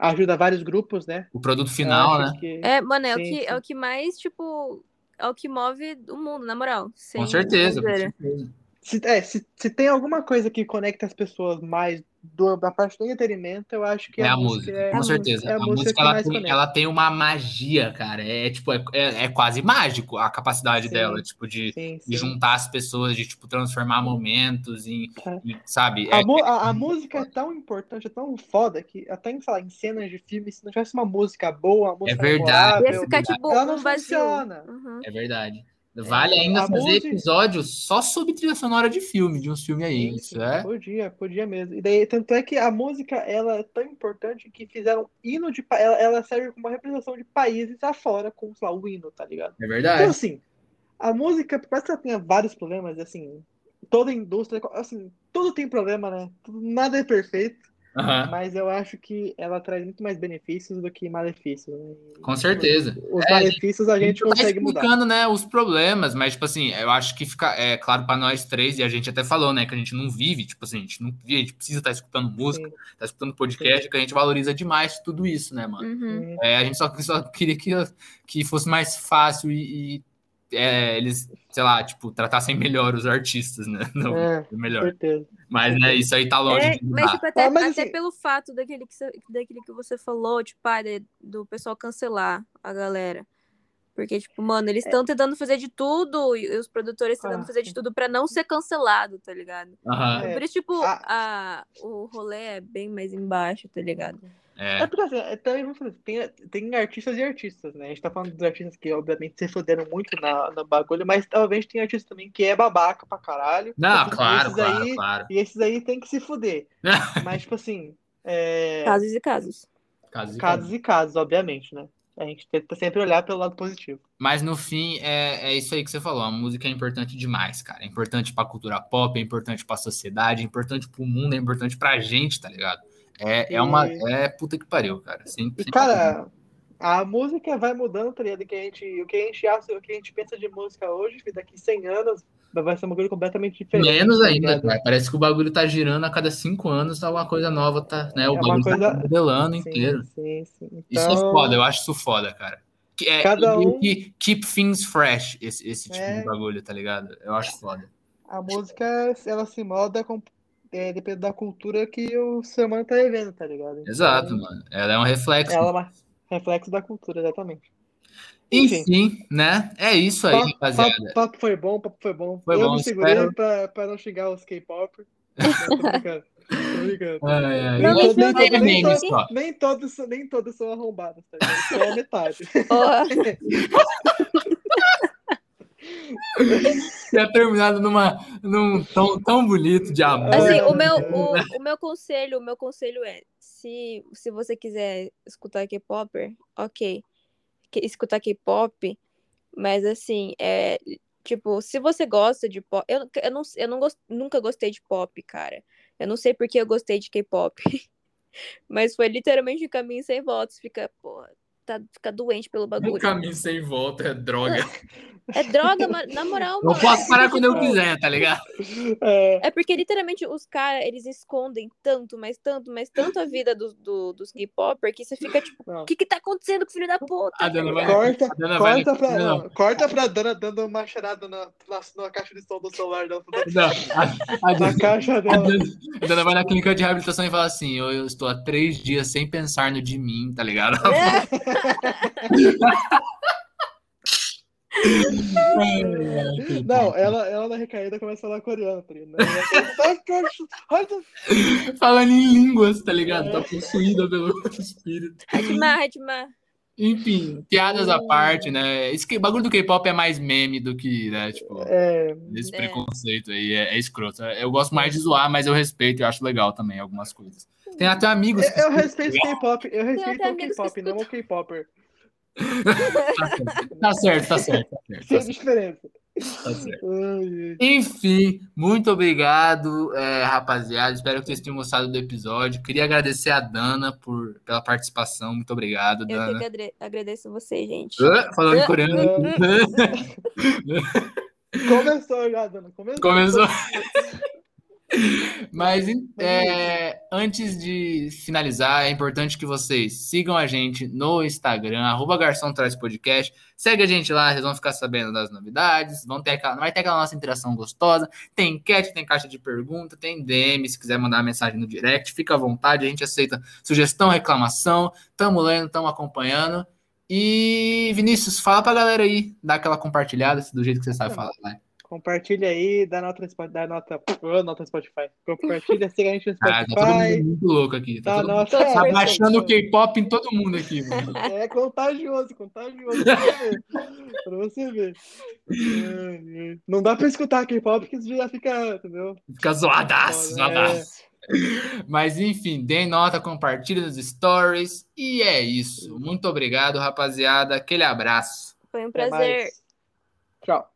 ajuda vários grupos, né? O produto final, né? que- É, mano, é, o Sim, que, sim. é o que mais, tipo, é o que move o mundo, na moral. Com certeza, com certeza. Se, é, se, se tem alguma coisa que conecta as pessoas mais do, da parte do entretenimento, eu acho que É a música, é, com a certeza. é a a música música ela tem, ela tem uma magia, cara. É tipo, é, é, é quase mágico a capacidade Sim. dela, tipo, de, sim, de sim. juntar as pessoas, de tipo, transformar momentos em, É. em, sabe? A, É, mu- a- a música é tão importante, é tão foda que até em, sei lá, em cenas de filme, se não tivesse uma música boa, uma música verdade. Ia memorável, ficar, tipo, ela não um funciona. Uhum. é verdade. Vale É, ainda a fazer música- episódios só sobre trilha sonora de filme, de uns filmes aí. Sim, Isso é. Podia, podia mesmo. E daí, tanto é que a música, ela é tão importante que fizeram hino de... Ela, ela serve como uma representação de países afora com, sei lá, o hino, tá ligado? É Então, verdade. assim, a música, por mais que ela tenha vários problemas, assim, toda indústria, assim, tudo tem problema, né? Nada é perfeito, Mas eu acho que ela traz muito mais benefícios do que malefícios, né? Com certeza. Os É, malefícios a gente tá consegue mudar. explicando, né, os problemas, mas, tipo assim, eu acho que fica é, claro pra nós três, e a gente até falou, né, que a gente não vive, tipo assim, a gente não vive, a gente precisa estar escutando música, Sim, tá escutando podcast, que a gente valoriza demais tudo isso, né, mano? Uhum. sim. É, a gente só, só queria que, que fosse mais fácil e, e, é, eles, sei lá, tipo, tratassem melhor os artistas, né? Não, É, com melhor. certeza. Mas, né, isso aí tá longe É, de mas, tipo, até, Ah, mas, até assim- pelo fato daquele que, você, daquele que você falou, tipo, ah, de- do pessoal cancelar a galera. Porque, tipo, mano, eles estão tentando fazer de tudo, e os produtores tentando Ah, fazer de tudo pra não ser cancelado, tá ligado? É. Por isso, tipo, Ah. a, o rolê é bem mais embaixo, tá ligado? é. É porque assim, é, também vamos fazer, tem, tem artistas e artistas, né? A gente tá falando dos artistas que, obviamente, se fuderam muito na, no bagulho, mas talvez tem artista também que é babaca pra caralho. Não, E claro, esses claro, aí, claro. E esses aí tem que se fuder. Mas, tipo assim, é, Casos e casos. Casos e casos e casos, obviamente, né? A gente tenta sempre olhar pelo lado positivo. Mas no fim, é, é isso aí que você falou. A música é importante demais, cara. É importante pra cultura pop, é importante pra sociedade, é importante pro mundo, é importante pra gente, tá ligado? É, é uma. E- É puta que pariu, cara. E, cara, a música vai mudando, tá ligado? Que a gente, o que a gente acha, o que a gente pensa de música hoje, daqui 100 anos vai ser uma coisa completamente diferente. Menos tá ainda, ligado? cara. Parece que o bagulho tá girando a cada cinco anos, tá uma coisa nova, tá, né? O É bagulho coisa- tá modelando inteiro. sim, sim. Isso é Então, foda, eu acho isso foda, cara. Que é Cada um- que keep things fresh, esse, esse tipo É. de bagulho, tá ligado? Eu acho foda. A música, ela se molda com, é, depende da cultura que o ser humano tá vivendo, tá ligado? Então, Exato, mano. Ela é um reflexo. Ela é reflexo da cultura, exatamente. Enfim. Enfim, né? É isso aí, Papo, rapaziada. papo, papo foi bom, papo foi bom. Foi eu bom, me segurei espero- pra, pra não xingar os K-pop. Tô brincando. Tô brincando. Ai, ai. Não, Nem não, só. Todos, são- nem todos são arrombados, tá ligado? Só a metade. Tinha terminado numa, num tom tão bonito de amor. Assim, o meu, o, o meu conselho, o meu conselho é, se, se você quiser escutar K-Popper, ok. Escutar K-pop, mas assim, é tipo, se você gosta de pop, eu, eu, não, eu não gost, nunca gostei de pop, cara. Eu não sei porque eu gostei de K-pop. Mas foi literalmente um caminho sem voltas. Fica, porra, tá, fica doente pelo Um bagulho. caminho sem volta, é droga. É droga, na moral, Eu mano. posso parar quando eu quiser, tá ligado? É, É porque literalmente os caras, eles escondem tanto, mas tanto, mas tanto a vida do, do- dos K-Popper que você fica tipo, não. o que que tá acontecendo com o filho da puta? A Dana vai- Corta, A vai corta, pra, não. não, corta pra Dana dando uma cheirada na, na, na caixa de som do celular dela. Não, a, a Na Dana, caixa a. Dana- a Dana vai na clínica de reabilitação e fala assim: eu, eu estou há três dias sem pensar no de mim, tá ligado? Não, ela, ela na recaída começa a falar coreano, tá ligado? Falando em línguas, tá ligado? Tá possuída pelo espírito. Hajima, Hajima. Enfim, piadas à parte, né? Esse que- bagulho do K-pop é mais meme do que, né? Tipo, É, esse É. preconceito aí é, é escroto. Eu gosto mais de zoar, mas eu respeito e acho legal também algumas coisas. Tem até amigos. eu, eu respeito K-pop, eu respeito o K-pop, não o K-popper. Tá certo, tá certo, tá certo. Tá diferença. tá certo. Ai. Enfim, muito obrigado, é, rapaziada. Espero que vocês tenham gostado do episódio. Queria agradecer a Dana por, pela participação. Muito obrigado, Eu que Dana. agradeço você, gente. Ah, Falando em coreano. Começou já, Dana. Começou. Começou. Mas é, antes de finalizar, é importante que vocês sigam a gente no Instagram, arroba Garçom Traz Podcast. Segue a gente lá, vocês vão ficar sabendo das novidades. Vão ter aquela, vai ter aquela nossa interação gostosa. Tem enquete, tem caixa de pergunta, tem DM. Se quiser mandar mensagem no direct, fica à vontade. A gente aceita sugestão, reclamação. Tamo lendo, tamo acompanhando. E Vinícius, fala pra galera aí, dá aquela compartilhada, do jeito que você sabe falar. Vai. Compartilha aí, dá nota, no Spotify- dá nota, nota no Spotify. Compartilha, siga a gente no Ah, tá todo mundo Spotify. muito louco aqui. Tá Dá todo mundo nota. Todos Tá É, baixando o K-pop em todo mundo aqui, mano. é contagioso, contagioso. Pra você ver. Não dá pra escutar K-pop porque isso já fica, entendeu? Fica zoadaço, É. zoadaço. Mas enfim, deem nota, compartilhem nos stories. E é isso. Muito obrigado, rapaziada. Aquele abraço. Foi um prazer. Tchau.